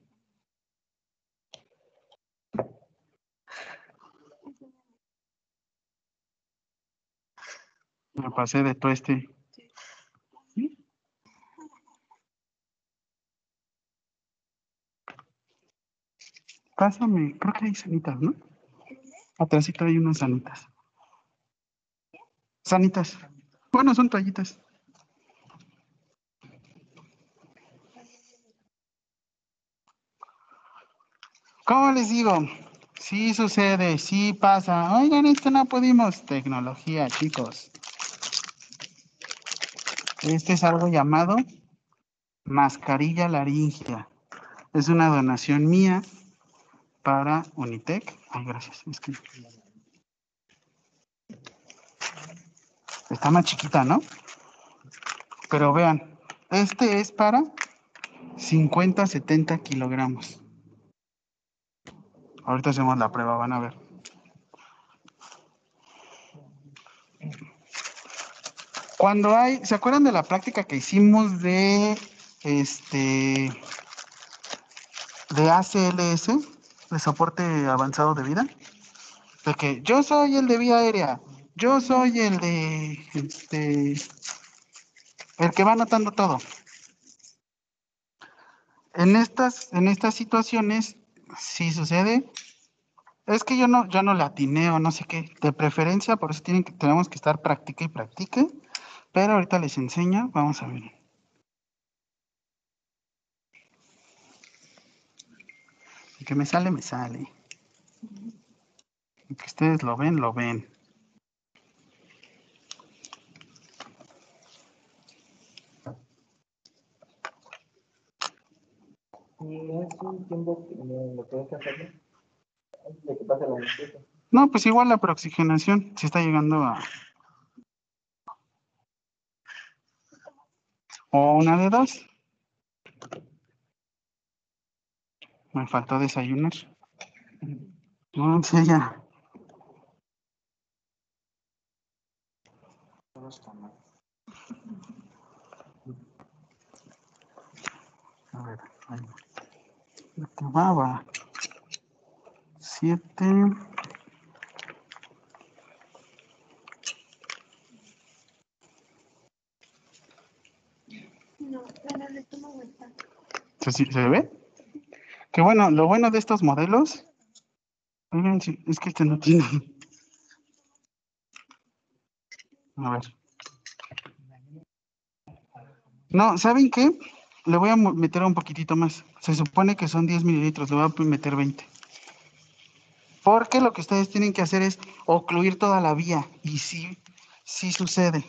Me pasé de todo este. ¿Sí? Pásame, creo que hay sanitas, ¿no? Atrásito hay unas sanitas. Sanitas. Bueno, son toallitas. ¿Cómo les digo? Sí sucede, sí pasa. Oigan, esto no pudimos. Tecnología, chicos. Este es algo llamado mascarilla laringea. Es una donación mía para Unitec. Ay, gracias. Está más chiquita, ¿no? Pero vean, este es para 50, 70 kilogramos. Ahorita hacemos la prueba, van a ver. Cuando hay, ¿se acuerdan de la práctica que hicimos de este de ACLS, de soporte avanzado de vida? De que yo soy el de vía aérea, yo soy el de este el que va anotando todo. En estas, en estas situaciones, sí sucede. Es que yo no, yo no latineo, no sé qué. De preferencia, por eso tenemos que estar practique y practique. Pero ahorita les enseño, vamos a ver. El que me sale, me sale. El que ustedes lo ven, lo ven. No, pues igual la preoxigenación, si está llegando a... O una de dos. Me faltó desayunar. No, sí, ya. A ver, ahí. Siete. No, pero el estómago está. ¿Se, ve? Que bueno, lo bueno de estos modelos. Es que este no tiene. A ver. No, ¿saben qué? Le voy a meter un poquitito más. Se supone que son 10 mililitros, le voy a meter 20. Porque lo que ustedes tienen que hacer es ocluir toda la vía. Y sí, sí sucede.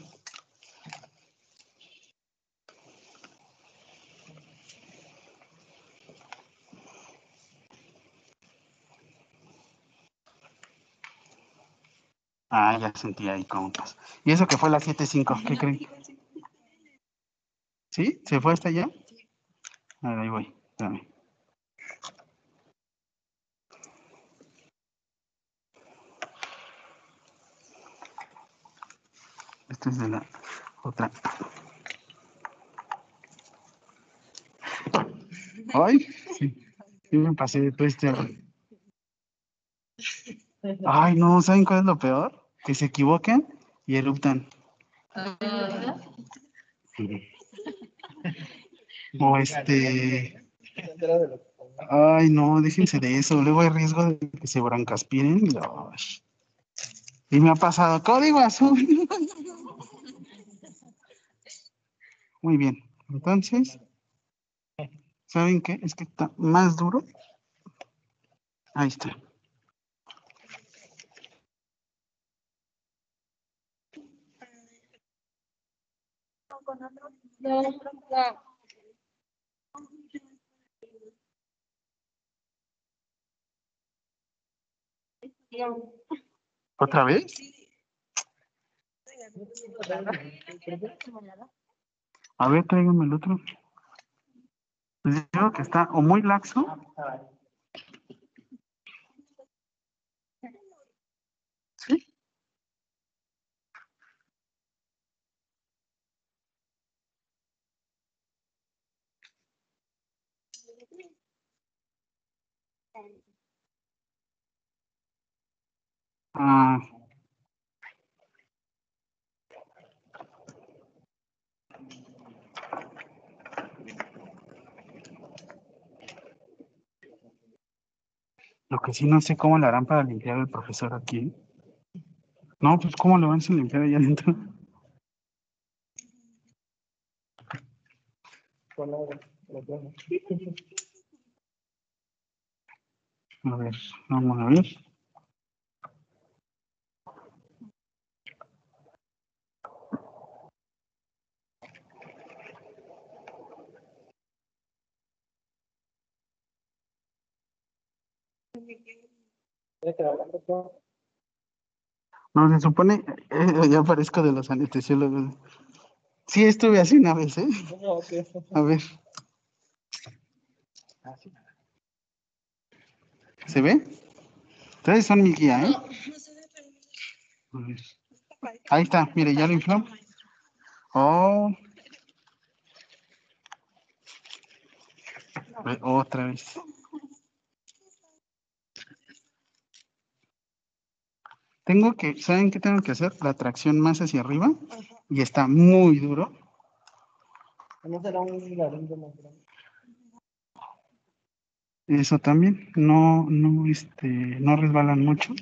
Ah, ya sentí ahí compas. Y eso que fue la 7.5, ¿qué creen? ¿Sí? ¿Se fue hasta allá? A ver, ahí voy. Espérame. Esta es de la otra. Ay. Sí me pasé de todo este. Ay, no, ¿saben cuál es lo peor? Que se equivoquen y eruptan. O este. Ay, no, déjense de eso. Luego hay riesgo de que se brancaspiren. ay. Y me ha pasado código azul. Muy bien. Entonces, ¿saben qué? Es que está más duro. Ahí está. Con otro. ¿Otra vez? A ver, tráigame el otro. Digo que está o muy laxo. ¿Sí? Ah, lo que sí no sé cómo le harán para limpiar el profesor aquí. No, pues cómo lo van a limpiar allá adentro. A ver, vamos a ver. No, se supone, eh, ya parezco de los anestesiólogos. Sí, estuve así una vez, ¿eh? A ver. ¿se ve? Ustedes son mi guía, ¿eh? A ver. Ahí está, mire, ya lo infló. Oh. Otra vez. Tengo que, ¿saben qué tengo que hacer? La tracción más hacia arriba y está muy duro. ¿No será un laringo más grande? Eso también, no, no, este, no resbalan mucho.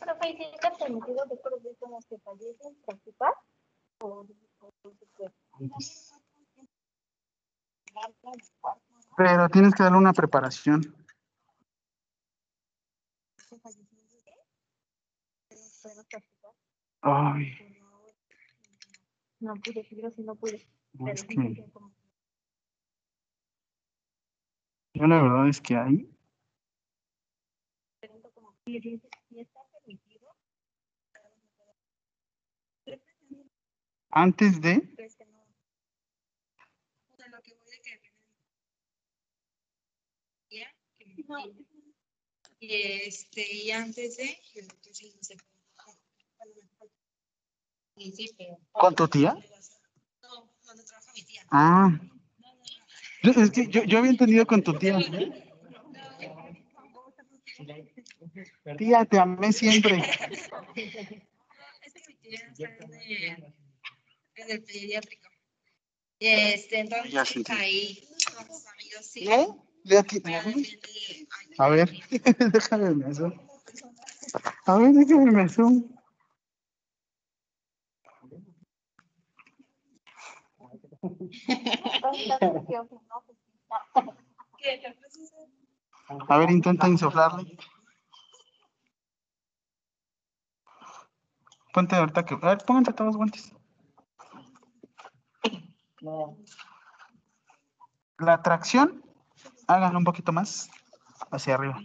Profe, ¿y si está permitido que por como que fallecen participar? ¿O, o, Pero tienes que darle una preparación. Ay, No pude, fibro si no pude. es que yo la verdad es que ahí, pregunto como, si si- si está permitido, antes de, ¿crees que no? O sea, lo que voy de que ya, que me- No. este, y antes de. ¿Con tu tía? No, donde trabaja mi tía. ah, yo, es que yo, yo había entendido con tu tía. Tía, te amé siempre. Es que mi tía está en el, pediátrico. Este, entonces ahí, sus amigos, sí. ¿No? ¿De aquí? A ver, déjame me asomo. A ver, déjame me asomo. A ver, intenta insuflarle. Ponte ahorita que. A ver, pónganse todos guantes. No. La tracción, háganlo un poquito más hacia arriba.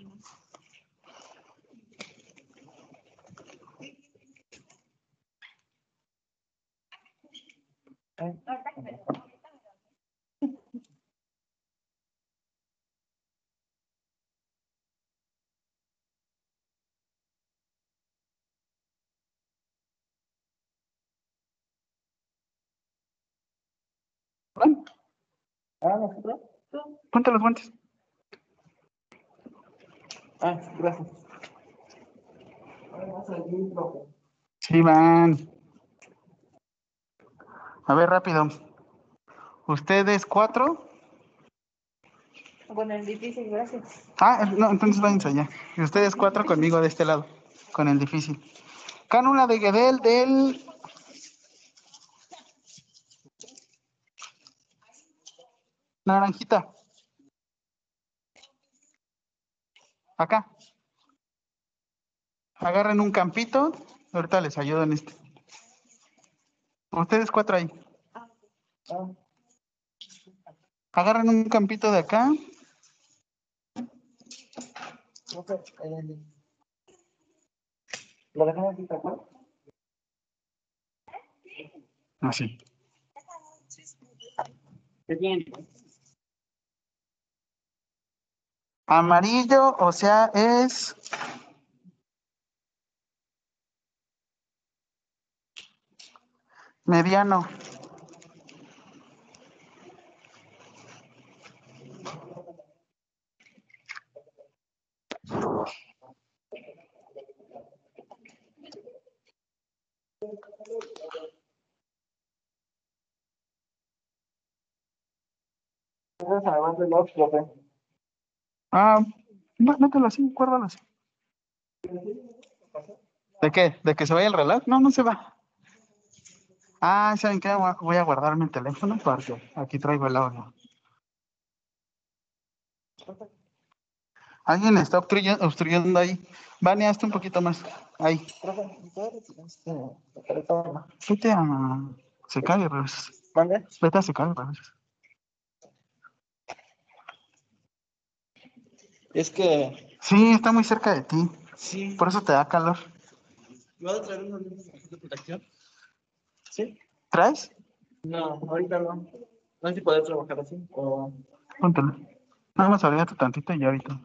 ¿nosotros? Ponte los guantes. Ah, gracias. Vamos a seguir, profe. Sí, van. A ver, rápido. Ustedes cuatro. Con el difícil, gracias. Ah, no, entonces váyanse allá. Y ustedes cuatro conmigo de este lado, con el difícil. Cánula de Guedel del... Naranjita. Acá. Agarren un campito. Ahorita les ayudo en este. Ustedes cuatro ahí. Ah, Agarren un campito de acá. ¿Lo dejamos aquí, tal cual? Así. ¿Qué tiene? Amarillo, o sea, es... Mediano. Entonces, además de los, profe. Ah, mételo así, guárdalo así. ¿De qué? ¿De que se vaya el reloj? No, no se va. Ah, ¿saben qué? Voy a- guardarme el teléfono porque aquí traigo el audio. Alguien está obstruye- obstruyendo ahí. Vania, hazte un poquito más. Ahí. Vete a regresas. ¿Mande? Vete a secar y regresas. Es que, Sí, está muy cerca de ti. sí. Por eso te da calor. ¿Me vas a traer unos lentes de protección? ¿Sí? ¿Traes? No, ahorita no. No sé si poder trabajar así o... Póntelo. Nada más abrígate tantito y ahorita.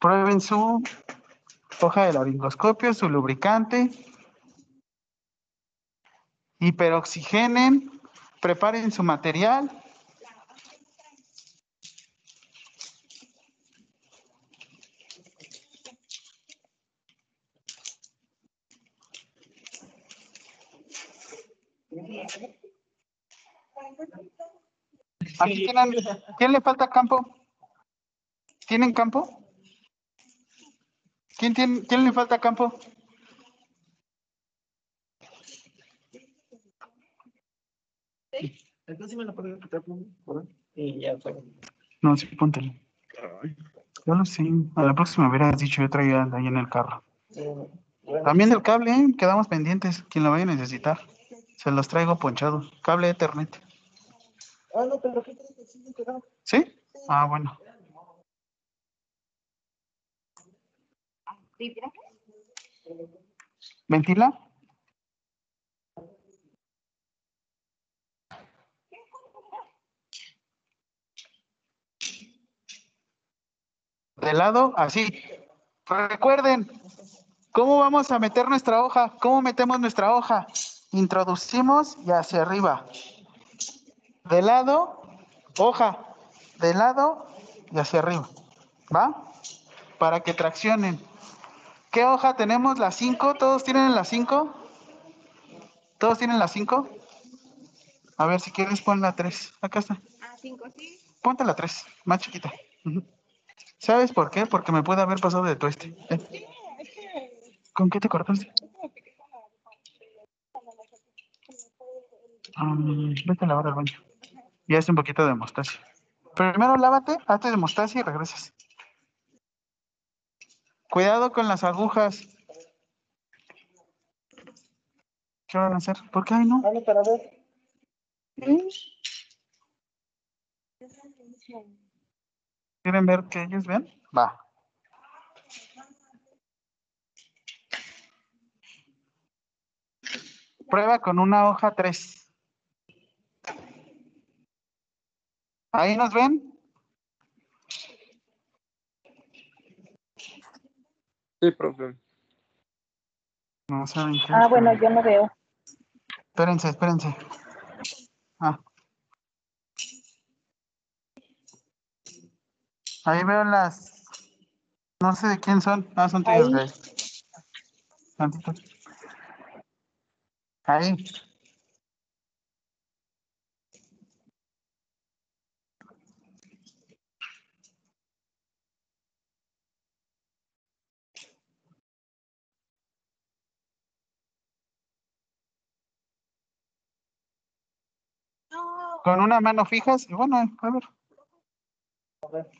Prueben su hoja de laringoscopio, su lubricante. Hiperoxigenen. Preparen su material. Aquí tienen, ¿quién le falta campo? ¿Tienen campo? ¿Quién, tiene, ¿Quién le falta campo? Entonces me lo puedo quitar? Y ya. No, sí, póntelo. Yo lo sé. A la próxima hubieras dicho, yo traía ahí en el carro. También del cable, ¿eh? quedamos pendientes. Quien lo vaya a necesitar. Se los traigo ponchados. Cable Ethernet. Ah, no, pero ¿qué crees que sí? ¿Sí? Ah, bueno. ¿Ventila? De lado, así. Recuerden, ¿cómo vamos a meter nuestra hoja? ¿Cómo metemos nuestra hoja? Introducimos y hacia arriba. De lado, hoja. De lado y hacia arriba. ¿Va? Para que traccionen. ¿Qué hoja tenemos? ¿La 5? ¿Todos tienen la 5? ¿Todos tienen la 5? A ver, si quieres pon la 3. Acá está. Ah, cinco, sí. Ponte la 3, más chiquita. ¿Sabes por qué? Porque me puede haber pasado de tu este. Eh, ¿Con qué te cortaste? Mm, vete a lavar al baño. Y hazte un poquito de mostaza. Primero lávate, hazte de mostaza y regresas. Cuidado con las agujas. ¿Qué van a hacer? ¿Por qué ay no? No, para ver. ¿Quieren ver que ellos ven? Va. Prueba con una hoja 3. ¿Ahí nos ven? Sí, profe. No saben qué. Ah, bueno, yo no veo. Espérense, espérense. Ah. Ahí veo las. No sé de quién son. Ah, son tuyas, Ahí. Ahí. Con una mano fijas y bueno, a ver, A ver.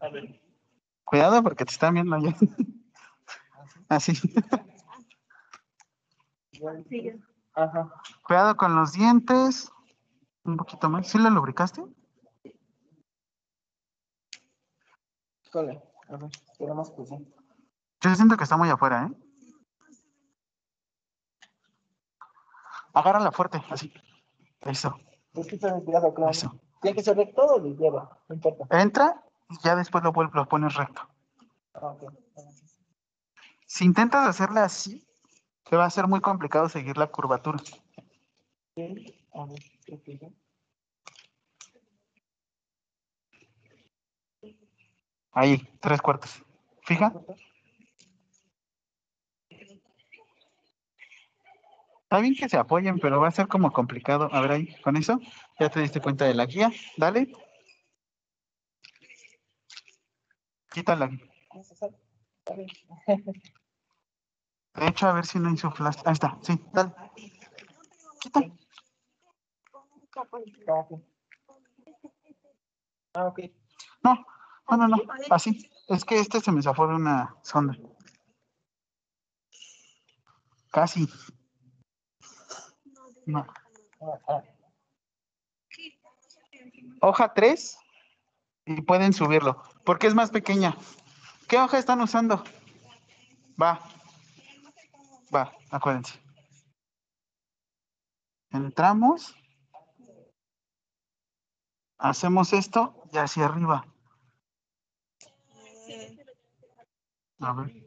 A ver. cuidado porque te están viendo ya. Así. Ajá. Cuidado con los dientes. Un poquito más. ¿Sí lo lubricaste? Híjole. A ver. Esperamos que sí. Yo siento que está muy afuera, ¿eh? Agárrala fuerte, así. Eso, Es que está cuidado, claro. eso. Tiene que ser recto o izquierda. No importa. Entra y ya después lo lo pones recto. Ah, ok. Si intentas hacerle así, te va a ser muy complicado seguir la curvatura. Sí. A ver. ya. Ahí, tres cuartos. Fija. Está bien que se apoyen, pero va a ser como complicado. A ver ahí, con eso, ya te diste cuenta de la guía. Dale. Quítala. De hecho, a ver si no insuflaste. Ahí está, sí, dale. Quita. Ah, ok. Ah, ok. No, no, no, no. Así. Es que este se me zafó de una sonda. Casi. No. Hoja 3 y pueden subirlo. Porque es más pequeña. ¿Qué hoja están usando? Va. Va, acuérdense. Entramos. Hacemos esto y hacia arriba. A ver.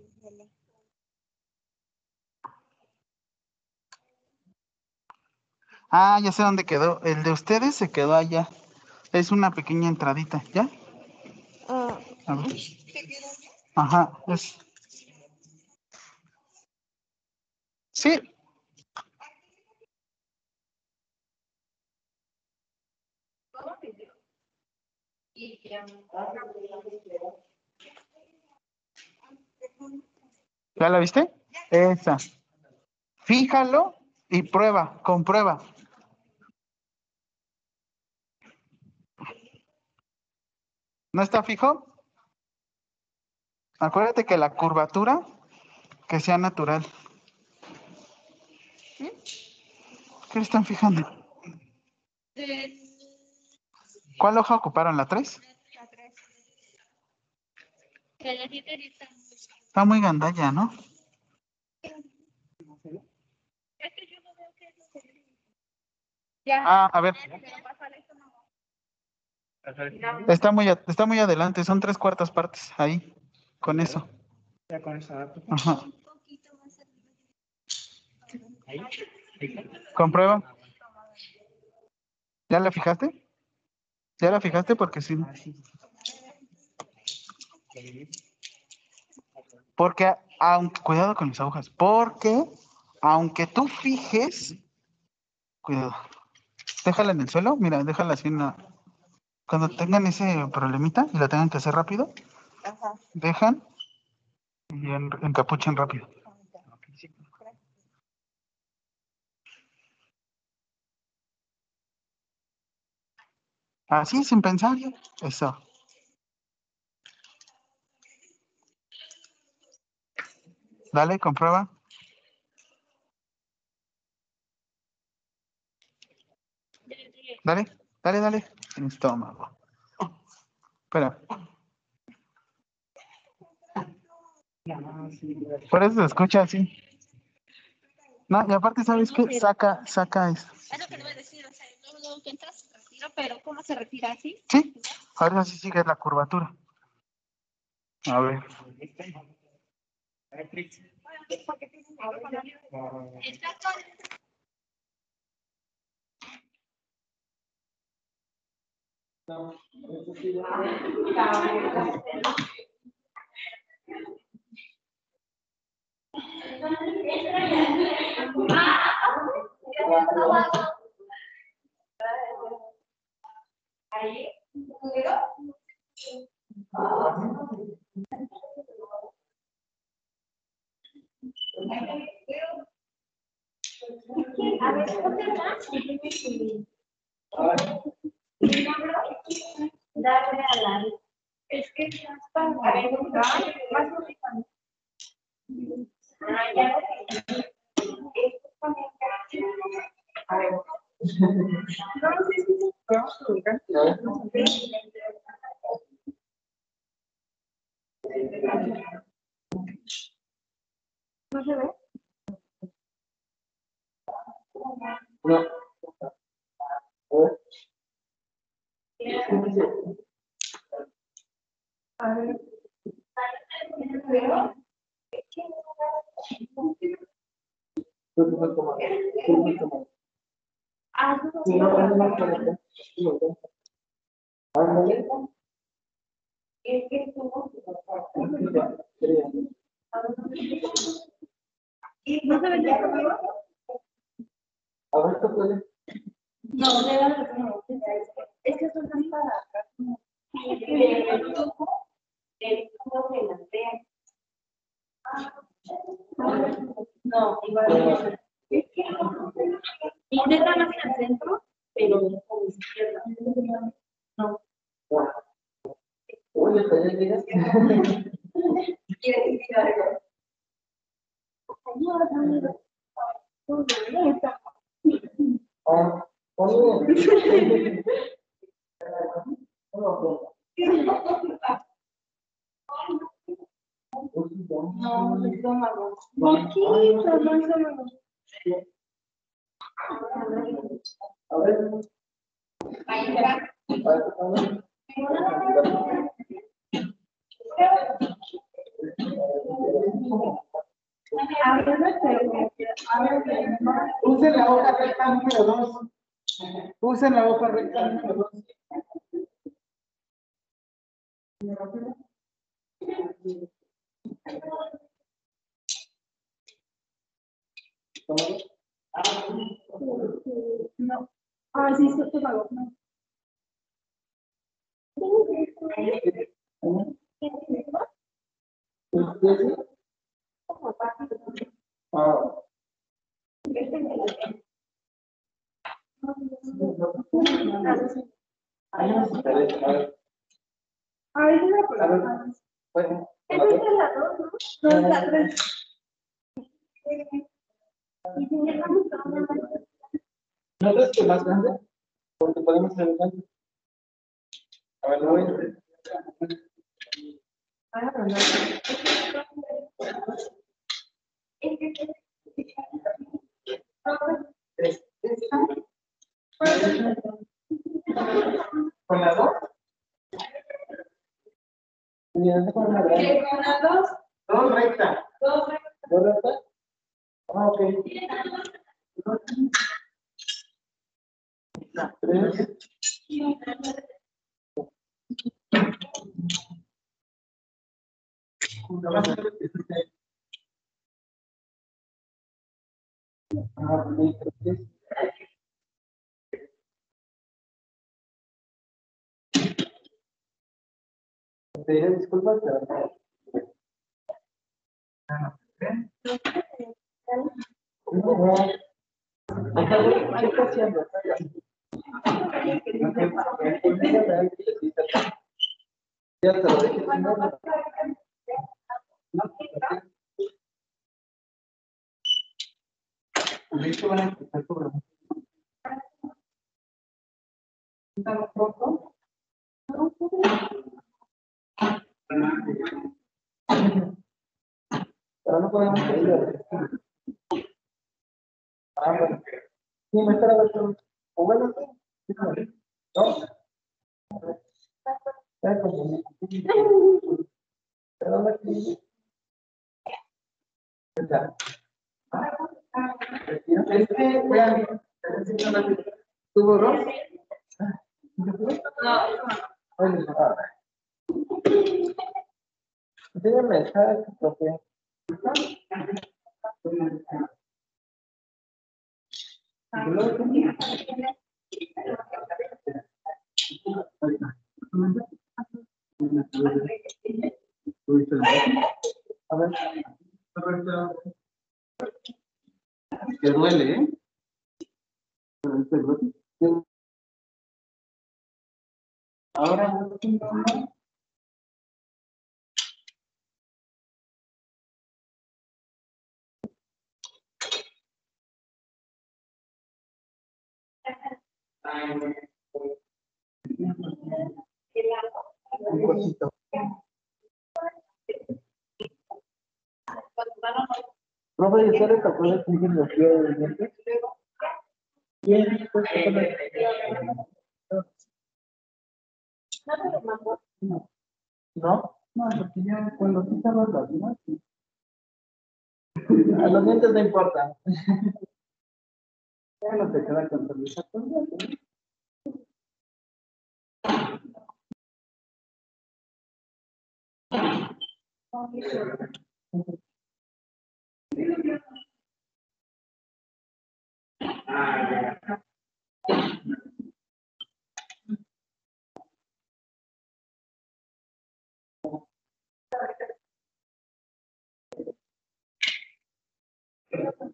Ah, ya sé dónde quedó. El de ustedes se quedó allá. Es una pequeña entradita, ¿ya? A ver. Ajá, es. Sí. ¿Ya la viste? Esa. Fíjalo y prueba, comprueba. ¿No está fijo? Acuérdate que la curvatura que sea natural. ¿Qué le están fijando? ¿Cuál hoja ocuparon? ¿La 3? Está muy gandalla, ¿no? Ya. Ah, a ver, Se lo paso al estómago. Está muy, está muy adelante, son tres cuartas partes ahí, con eso. Ya con eso. Ajá. Comprueba. ¿Ya la fijaste? ¿Ya la fijaste? Porque sí. Ah. Porque, aunque, cuidado con las agujas, porque aunque tú fijes, cuidado, déjala en el suelo, mira, déjala así en la- Cuando tengan ese problemita y lo tengan que hacer rápido, Ajá. dejan y en- encapuchen rápido. Así, sin pensar. Eso. Dale, comprueba. Dale, dale, dale. En estómago. Espera, por eso se escucha así. No, y aparte, ¿sabes qué? Saca, saca eso. Es lo que le voy a decir, o sea, luego que entras, retiro, pero ¿cómo se retira así? Sí, ahora sí sigue la curvatura. A ver. A ver, Então, eu prefiro. Aí, entendeu? Aí, eu Darle a la. Es que ya está. Más Ah, ya. A ver. No sé si vamos más grande? Porque podemos hacer grande. A ver, lo voy. Tres. ¿Con las dos? Con una grande. ¿Qué, con las dos? Dos recta. Dos. ¿Dos recta? Ah, ok. Tres. Te pediré disculpas, ¿qué está haciendo? Pero no podemos seguir. Ah, bueno. Sí, me sí. ¿No? Ah. Enséñame esa, profe. Que duele, ¿eh? Ahora. Un cosito. Profe, ¿y usted le tocó los pies de dientes? Bien, pues, no. ¿No? No, porque ya cuando tú estabas las demás. A los dientes no importa. Ya no te queda con pues, ya,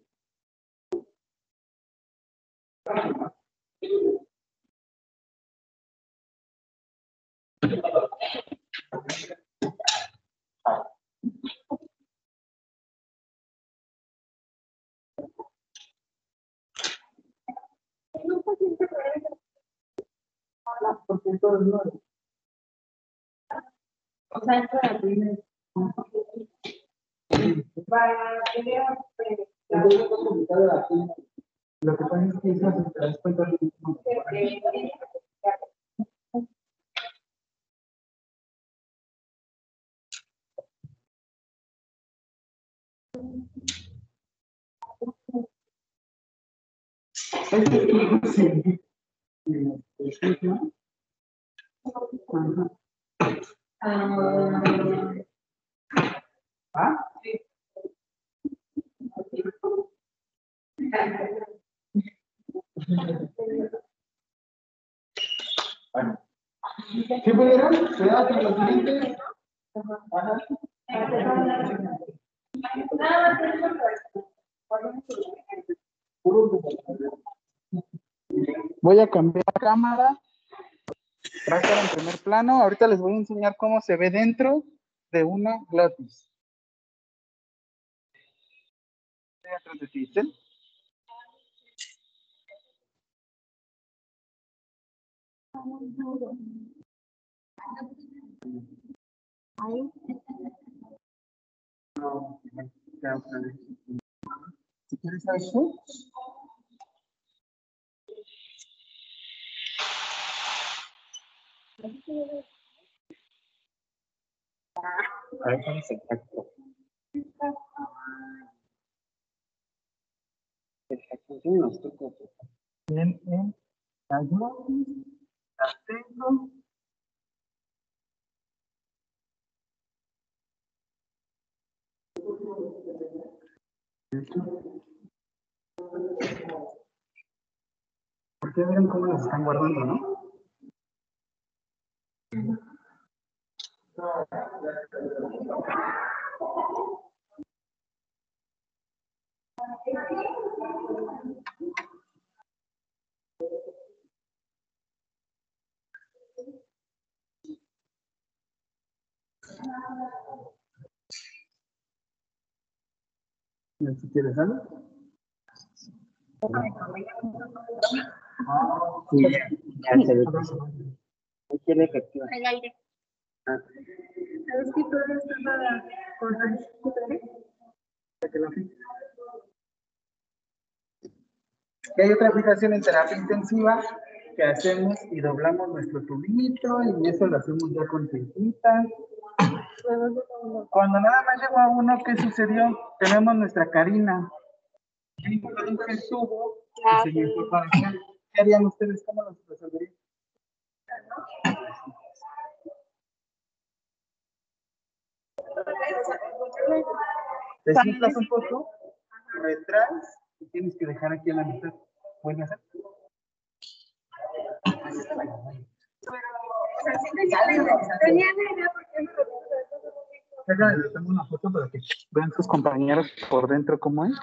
Todo es. O sea, es ti. Para que es. Lo que pasa es que mismo. Sí. Sí, ¿no? Ajá. ¿Ah? Bueno. ¿Sí pudieron? Cuidado con los. Puro Voy a cambiar la cámara. Estar en primer plano. Ahorita les voy a enseñar cómo se ve dentro de una glotis. A ver, miren cómo las están guardando, ¿no? Si quieres algo. Sí, ya se ve. Ahí tiene efectiva. El aire. Ah. ¿Sabes qué todavía estaba con Y hay otra aplicación en terapia intensiva que hacemos y doblamos nuestro tubito y eso lo hacemos ya con cintitas. Cuando nada más llegó a uno, ¿qué sucedió? Tenemos nuestra Karina. Y produjo el tubo y se me fue para acá. ¿Qué harían ustedes? ¿Cómo los resolverían? Te sientas un poco, retraes y tienes que dejar aquí a la mitad. ¿Pueden hacer? Déjame, tomo una foto para que vean sus compañeros por dentro cómo es.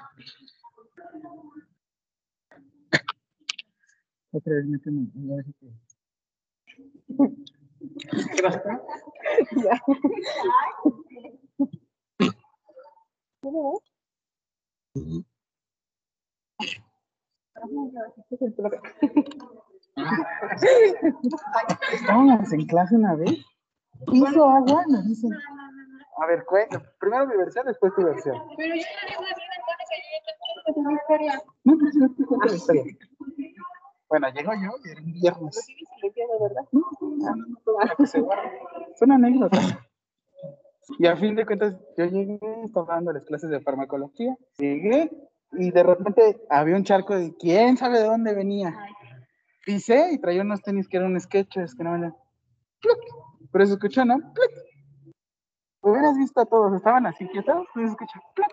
Otra vez méteme. A ver si te- Estábamos en clase una vez. Hizo agua, nos dicen. A ver, cuenta. Primero mi versión, después tu versión. Pero yo no digo así, entonces que yo. No, no historia. Bueno, llego yo y era un viernes. ¿verdad? No, no, no, para que se guarde. Son anécdotas. Y a fin de cuentas, yo llegué, estaba dando las clases de farmacología, llegué y de repente había un charco de quién sabe de dónde venía. Pisé y traía unos tenis que eran sketches, que no. ¡Pluc! Pero se escuchó, ¿no? ¡Pluc! Hubieras visto a todos, estaban así quietos, pero se escuchó. ¡Pluc!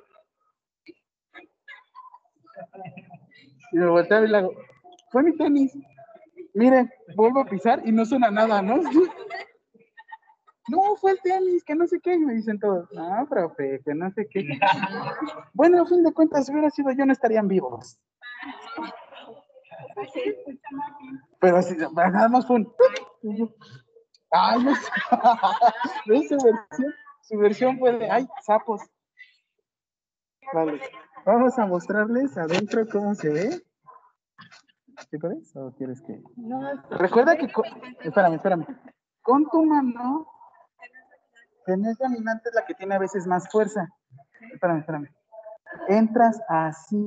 Y me volteaba y le hago, fue mi tenis. Miren, vuelvo a pisar y no suena nada, ¿no? No, fue el tenis, que no sé qué. Y me dicen todos, no, profe, que no sé qué. Bueno, a fin de cuentas, si hubiera sido yo, no estarían vivos. Pero si, nada más un. Ay, no sé. ¿Ves su versión? Su versión fue de, ay, sapos. Vale, vamos a mostrarles adentro cómo se ve. ¿Sí puedes? ¿O quieres que.? Recuerda que. co- Espérame, espérame. Con tu mano. Tenés dominante es la que tiene a veces más fuerza. Espérame, espérame. Entras así.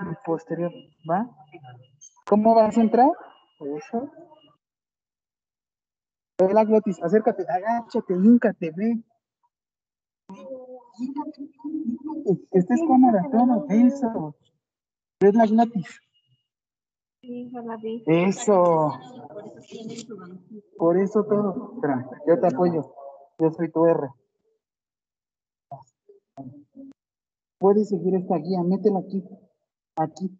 Y posterior. ¿Va? ¿Cómo vas a entrar? Eso. Ve la glotis. Acércate. Agáchate. Híncate. Ve. Estés cómoda. Todo. Eso. Ves la glotis. Sí, ya la vi. Eso. Por eso todo. Espérame, yo te apoyo. Yo soy tu R. Puedes seguir esta guía. Métela aquí. Aquí.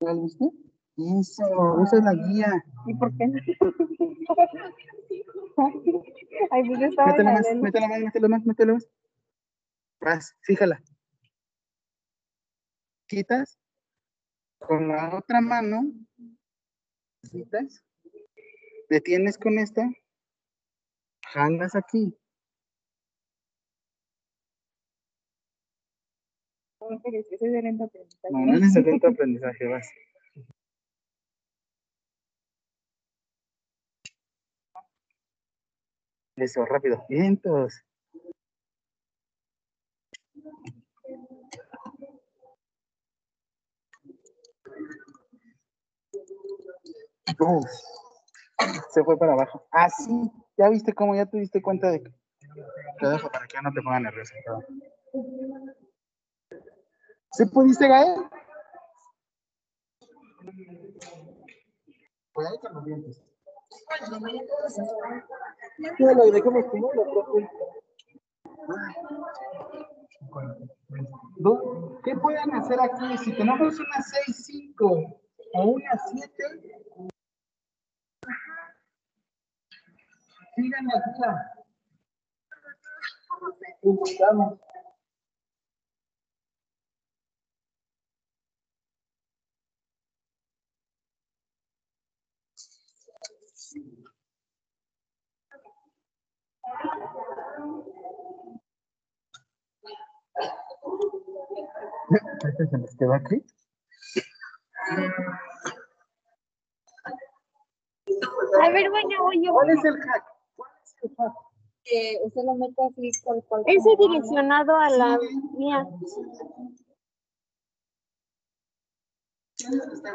¿Ya la viste? Eso. Esa es la guía. ¿Y por qué no? Ay, pues yo estaba en Métela la más, métela más, métela más, métela más. Vas, fíjala. Quitas. Con la otra mano. Quitas. Detienes con esta. Jalas aquí. No, el lento aprendizaje. No, no es aprendizaje, vas. Eso, rápido. Vientos. Se fue para abajo. Ah, sí. Ya viste cómo ya te diste cuenta de que. Te dejo para que ya no te pongan nervioso. ¿Sí pudiste, Gael? Pues ahí con los dientes. ¿Qué pueden hacer aquí? Si tenemos una 6-5 o una 7, sigan la guía. Intentamos. Este se les quedó aquí. A ver, bueno, oye, ¿Cuál es el hack? ¿Cuál es el hack? Que usted lo mete así con cual. Ese direccionado a la mía.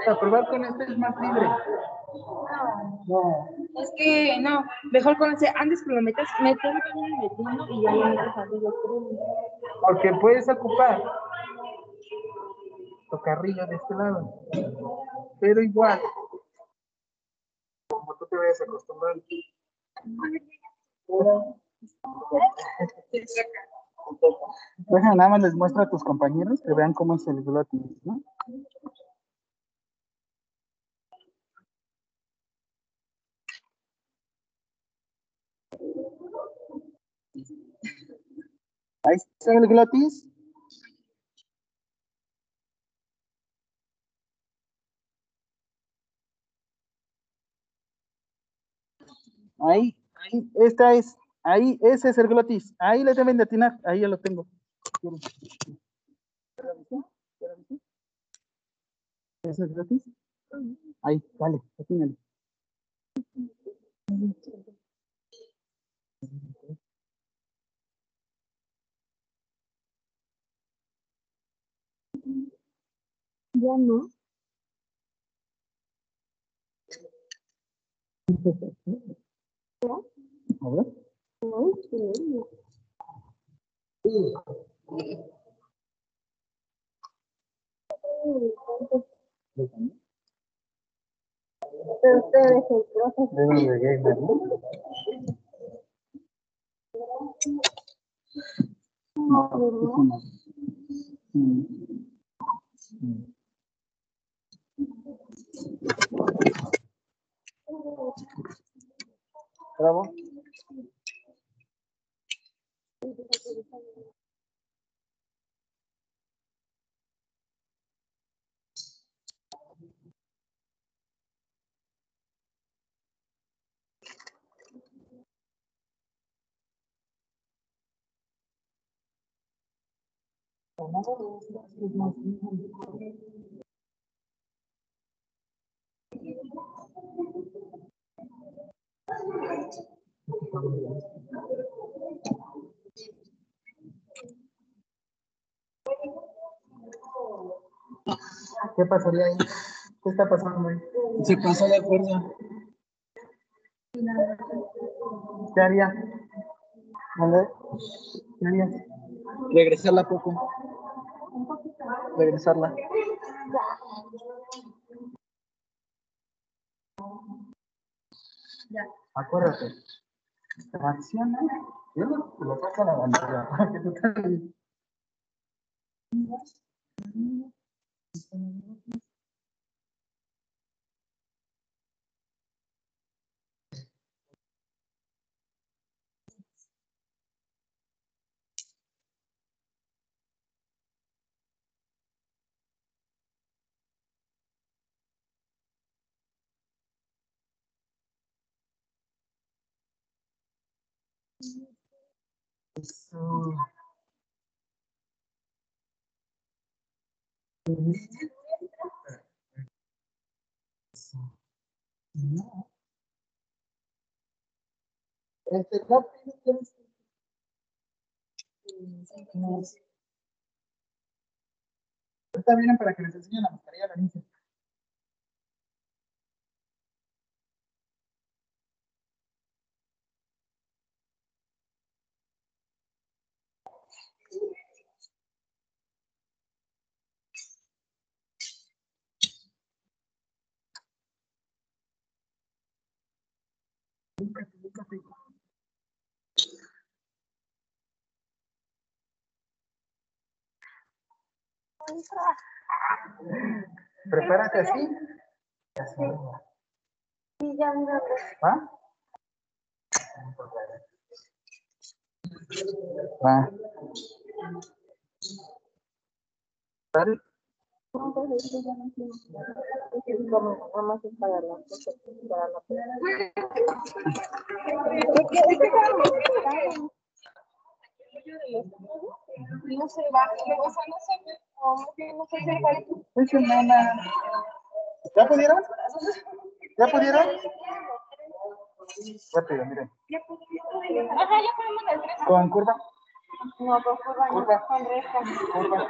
Para probar con este es más libre. No. Es que no, mejor con ese, antes que lo metas, mételo metiendo y ya lo metes arriba. Porque puedes ocupar tu carrillo de este lado. Pero igual, como tú te vayas acostumbrando. Deja, nada más les muestro a tus compañeros que vean cómo es el glotis, ¿no? Ahí glotis. Ahí, esta es. Ahí, ese es el glotis. Ahí le deben de atinar. Ahí ya lo tengo. ¿Quieren? ¿Ya lo viste? ¿Ya lo viste? ¿Ese es el glotis? Ahí, vale, atínale. Ya no. A ver. No, el ¿no? no, Era? Thank you. ¿Qué pasaría ahí? ¿Qué está pasando ahí? Se pasó de acuerdo. ¿Qué haría? ¿Vale? ¿Qué haría? Regresarla poco. Regresarla. Acuérdate. Tracciona. Yo lo, a la bandera. para que tú también. Eso. Eso. Para que les enseñe la mascarilla Prepárate así. Sí, ya mira, ¿Va? Va. ¿Vale? No, no la la no se va, o sea, no más bien no sé si nana. ¿Ya pudieron? ¿Ya pudieron? Rápido, miren. Ajá, ya ponemos el tres. Con curva. No, con curva, no, Curva. con recta. Curva.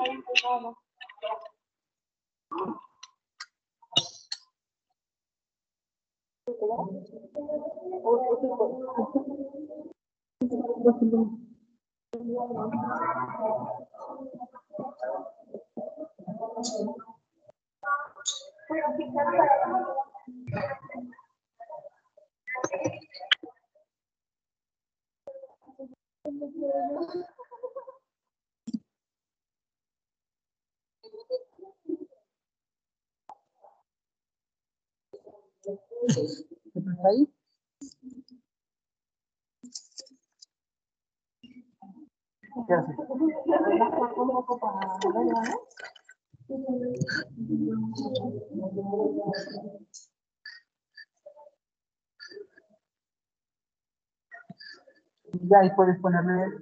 Ahí empezamos. ¿Qué pasa ahí? ¿Qué hace? Y ahí puedes ponerle...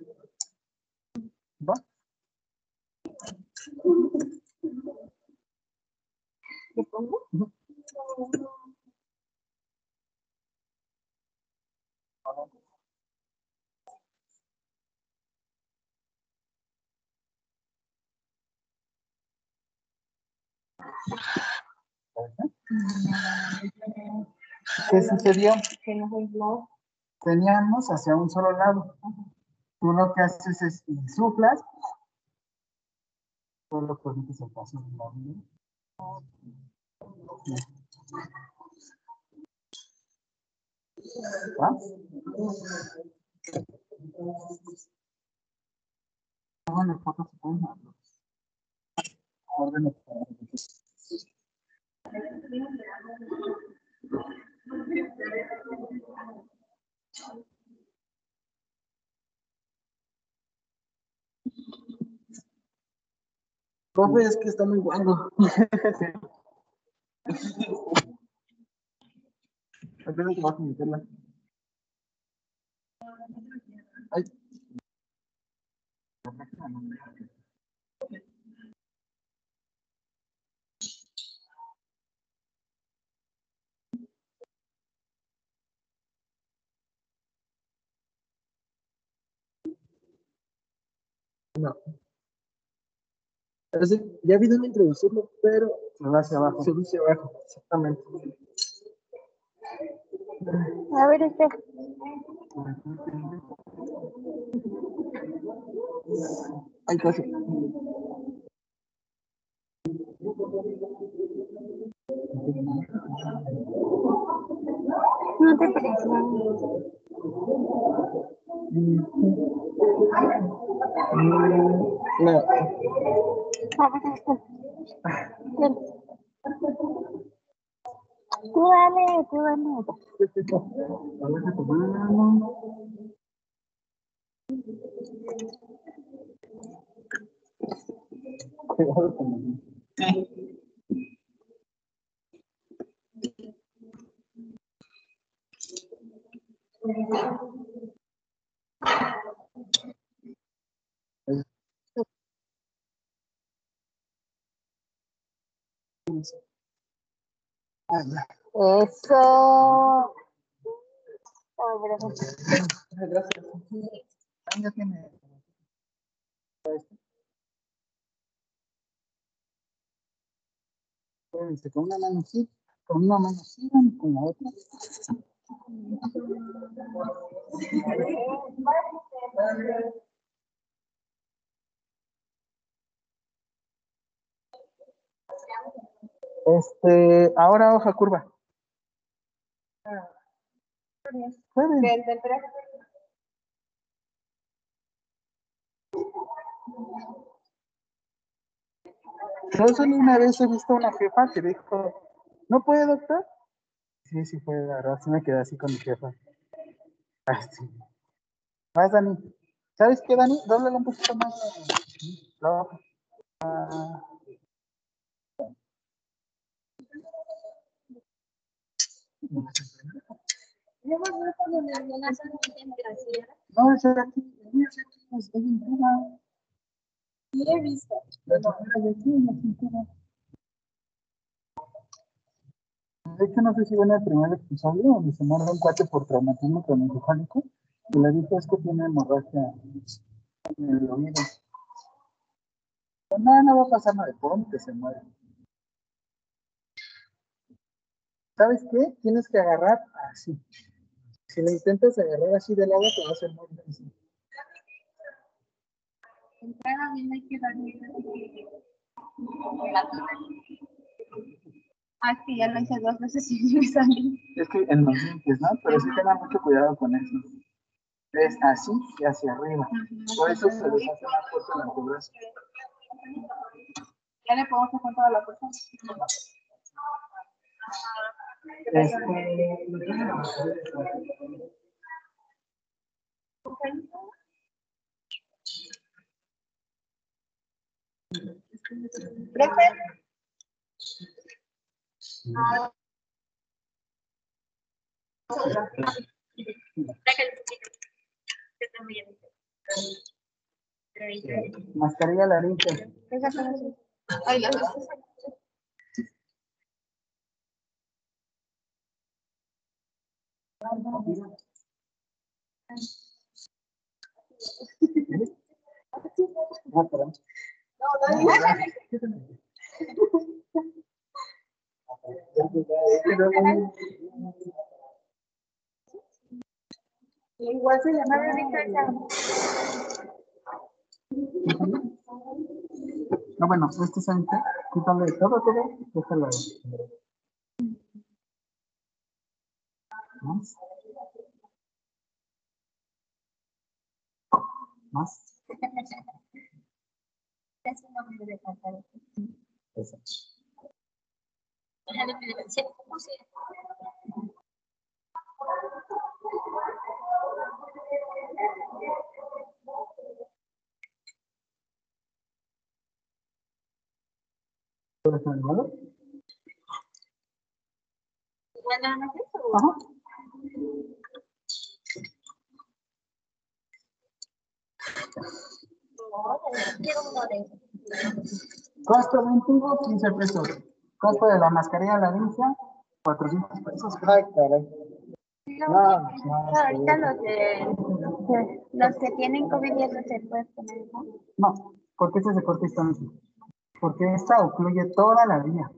¿Qué sucedió? Teníamos hacia un solo lado. Tú lo que haces es insuflas. Solo permites el paso de la vida. ¿Va? Bueno, fotos se pueden dar. Ordeno para Profe, es que está muy guango. Ay. No. Parece- ya vi dónde introducirlo, pero se va hacia abajo. Se va hacia abajo, exactamente. A ver, este. Ay, casi. No te presiones. No. A ver, este. Ven. Tú dale, tú dale. Abajo tu mano. Cuidado con la mano. Ah, ya. Eso. Gracias. Espérense, Con una mano sí, con una mano sí, con la otra. Este, ahora hoja curva. Pueden. Del, del tres. Yo solo una vez he visto una jefa que dijo, ¿no puede, doctor? Sí, sí puede, la verdad, sí me quedé así con mi jefa. Ah, sí. Vas, Dani. ¿Sabes qué, Dani? Dóblale un poquito más. Ah, no, de aquí, de aquí, es de cintura. he visto. Primera de aquí, la cintura. De hecho, no sé si ven el primer episodio donde se muere un cuate por traumatismo cronocefálico y le dijo es que tiene hemorragia en el oído. No, no va a pasar nada de pon que se muere. ¿Sabes qué? Tienes que agarrar así. Si le intentas agarrar así de lado, te va a hacer muy difícil. Hay que darle Ah, que ya lo hice dos veces y me salí. Es que en los dientes, ¿no? Pero sí tengan mucho cuidado con eso. Es así y hacia arriba. Por eso se les hace más fuerte el antebrazo. Ya le podemos hacer toda la fuerza. Este, Profe. Mascarilla laringe. Ay. Igual se llama Verónica. No, bueno, este es antes. Quítale todo, todo. Déjalo ahí. Más. Más. Es un nombre de cantar. Eso. Ajá. No, quiero uno de esos. Costo 21, 15 pesos. Costo de la mascarilla laringe, 400 pesos. Ay, caray. No, No, no, ahorita los de los que tienen COVID ya no se pueden poner, ¿no? No, porque este es de corta distancia. Porque esta ocluye toda la vía.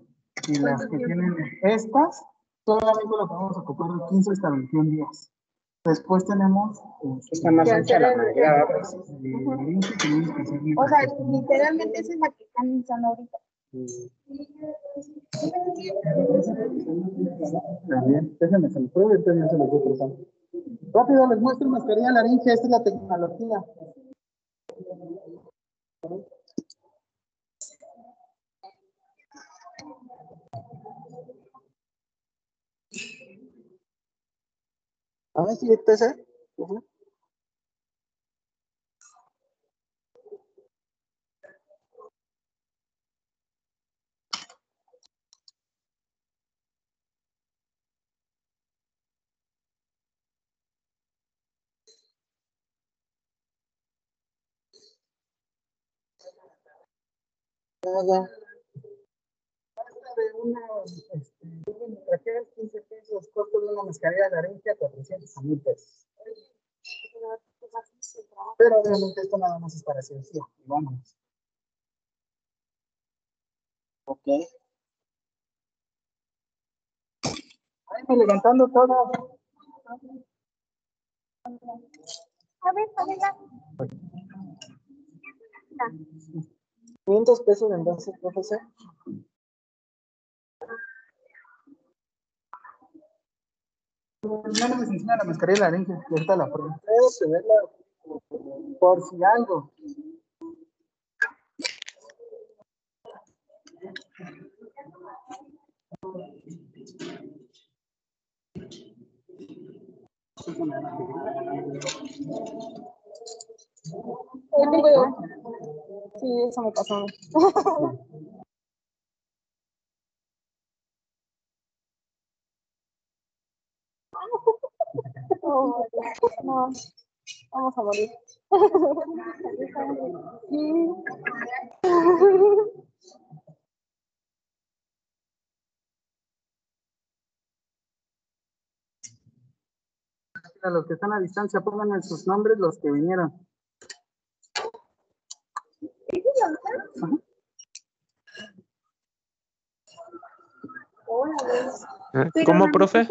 Y las que tienen estas, solamente lo podemos ocupar de 15 hasta 21 días. Después tenemos eh, esta más Ya, ancha, la la- mayoría seguir O sea, literalmente esa es la que están usando ahorita. También, déjenme se los pruebe, entonces se los voy presentando. Rápido, les muestro mascarilla laringe, esta es la tecnología. A ver si ¿eh? Ujú. Nada. Costo de una, este, una traqueas, 15 pesos, costo de una mascarilla laringe, 400 a 1000 pesos. Pero obviamente esto nada más es para cirugía. y Vámonos. Ok. Ay, me levantando todo. A ver, Pamela. 500 pesos entonces, profesor. Ya no me enseña la mascarilla laringe, y ahorita la cederla por si algo. Sí, eso me pasó. Oh, no, vamos a morir. Sí. A los que están a distancia, pónganme sus nombres los que vinieron. ¿Eh? ¿Cómo, profe?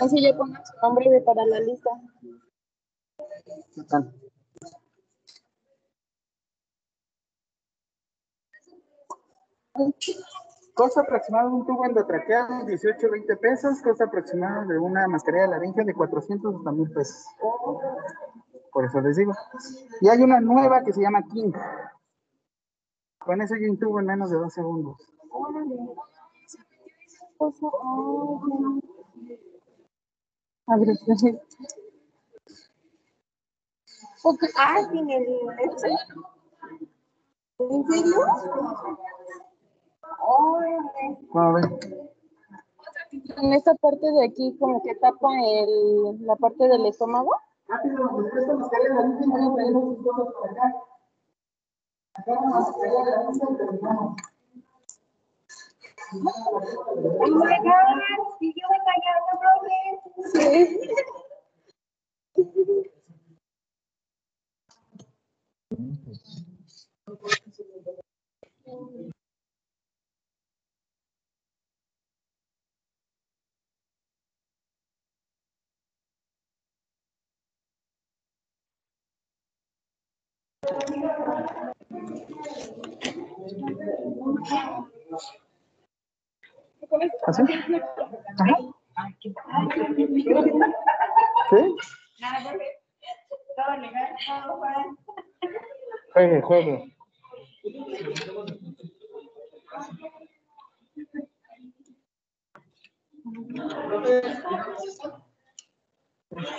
Así yo pongo su nombre de para la lista. están. Costo aproximado de un tubo endotraqueado, 18, 20 pesos. Costo aproximado de una mascarilla de laringe de 400 hasta 1000 pesos. Por eso les digo. Y hay una nueva que se llama King. Con eso yo intubo en menos de dos segundos. A ver, Ok, Ah, sin el. ¿En serio? ¿Cómo ven? En esta parte de aquí, como que tapa el, la parte del estómago. Rápido, después con mascarilla la lista van a traer sus cosas para acá. Acá la mascarilla la lista y terminamos. Sí. ¿Así? Ajá. ¿Sí? Juegue, juegue.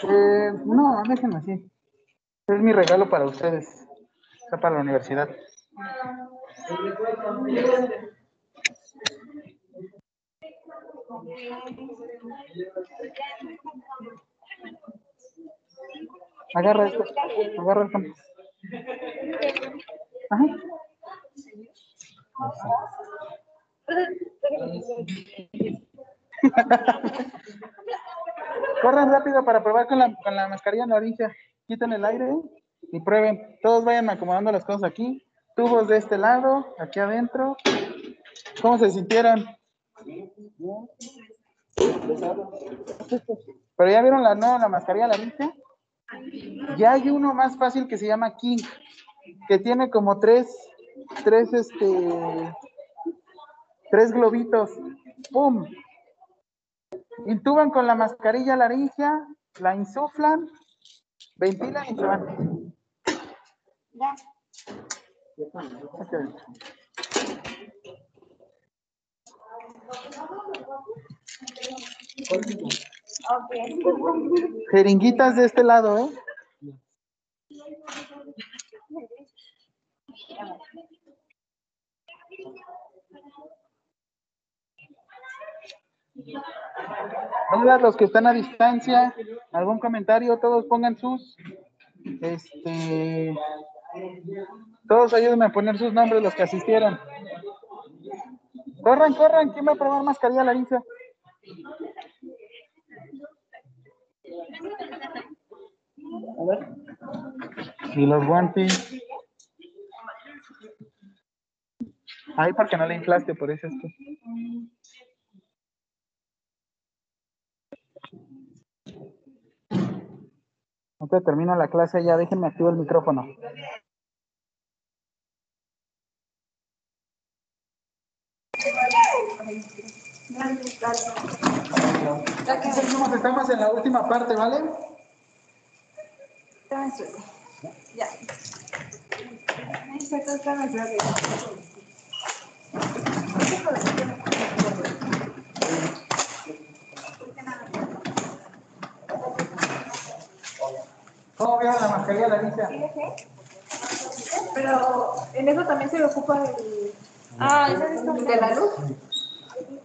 Eh, no, déjenme así. Es mi regalo para ustedes. Está para la universidad. Agarra esto. Agarra esto. Ajá. Corran rápido para probar con la, con la mascarilla en la orilla. Quiten el aire y prueben. Todos vayan acomodando las cosas aquí. Tubos de este lado, aquí adentro. ¿Cómo se sintieron? Pero ya vieron la, no, la mascarilla, ¿la viste? Ya hay uno más fácil que se llama King, que tiene como tres, tres, este, tres globitos. ¡Pum! Intuban con la mascarilla laringia, la insuflan, ventilan y se van. Ok. Jeringuitas de este lado, ¿eh? Hola, los que están a distancia, algún comentario, todos pongan sus, este, todos ayúdenme a poner sus nombres, los que asistieron. Corran, corran, ¿quién va a probar mascarilla Larisa? A ver. Y los guantes. Ay, porque no le inflaste, por eso es que. No te termino la clase ya, déjenme activar el micrófono. Seguimos, estamos en la última parte, ¿vale? Ya. Está, está, está. ¿Cómo la mascarilla, Larisa? Pero en eso también se ocupa el. Ah, esa es como de la luz.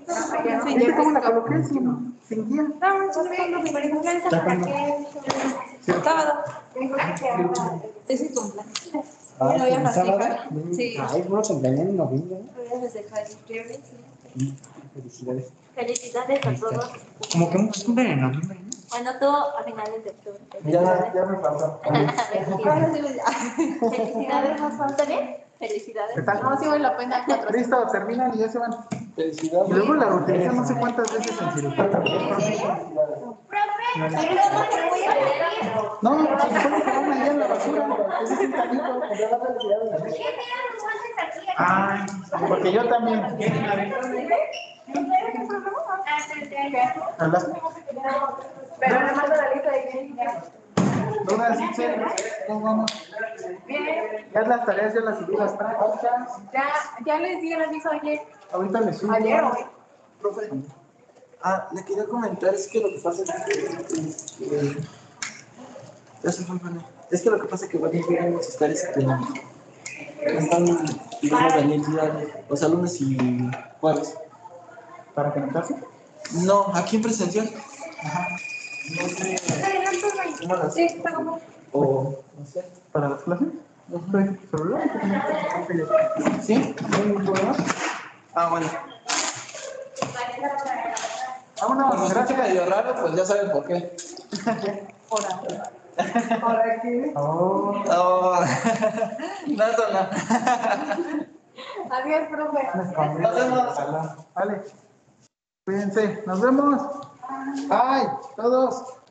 Ah, no. ¿Viste cómo la coloqué sin, sin guía? No, yo mi. Sábado. Es cumpleaños. Ah, Lo voy a ¿el sábado? festejar. Sí. Ay, bueno, cumpleaños en noviembre. ¿no? Lo voy a festejar el viernes. Felicidades. Felicidades a todos. Como que muchos cumplen en noviembre, ¿no? Bueno, tú a finales de octubre. Ya, ya me pasó. Felicidades, Rafa. ¿Está bien? Felicidades. No, sí vale la pena cuatro. Listo, terminan y ya se van. Felicidades. Y luego la utilizan no sé cuántas veces en cirugía. No, se supone que van allá en la basura. Ese es un canito. Ay, porque yo también. Pero le mando la lista de quién. Dudas, sí, ¿cómo vamos? Ya las tareas, ya las subí las prácticas. Ya, ya les di el aviso ayer. Ahorita les subo. Ayer hoy. Profe, ah, le quería comentar, es que lo que pasa es que... eh, ya se fue. Es que lo que pasa es que bueno, vamos a estar este, están, digamos, Daniel Ciudad, los lunes y jueves. ¿Para conectarse? No, aquí en presencial. Ajá. No sé. ¿Cómo las- O, no sé. ¿Para las clases? ¿No tu celular? ¿Sí? ¿No hay ningún problema? Ah, bueno. Vámonos, Como se gracias. medio raro, pues ya saben por qué. Oh, Oh. No, eso no. Adiós, profe. Nos vemos. Vale. Cuídense. Nos vemos. ¡Ay! ¡Todos!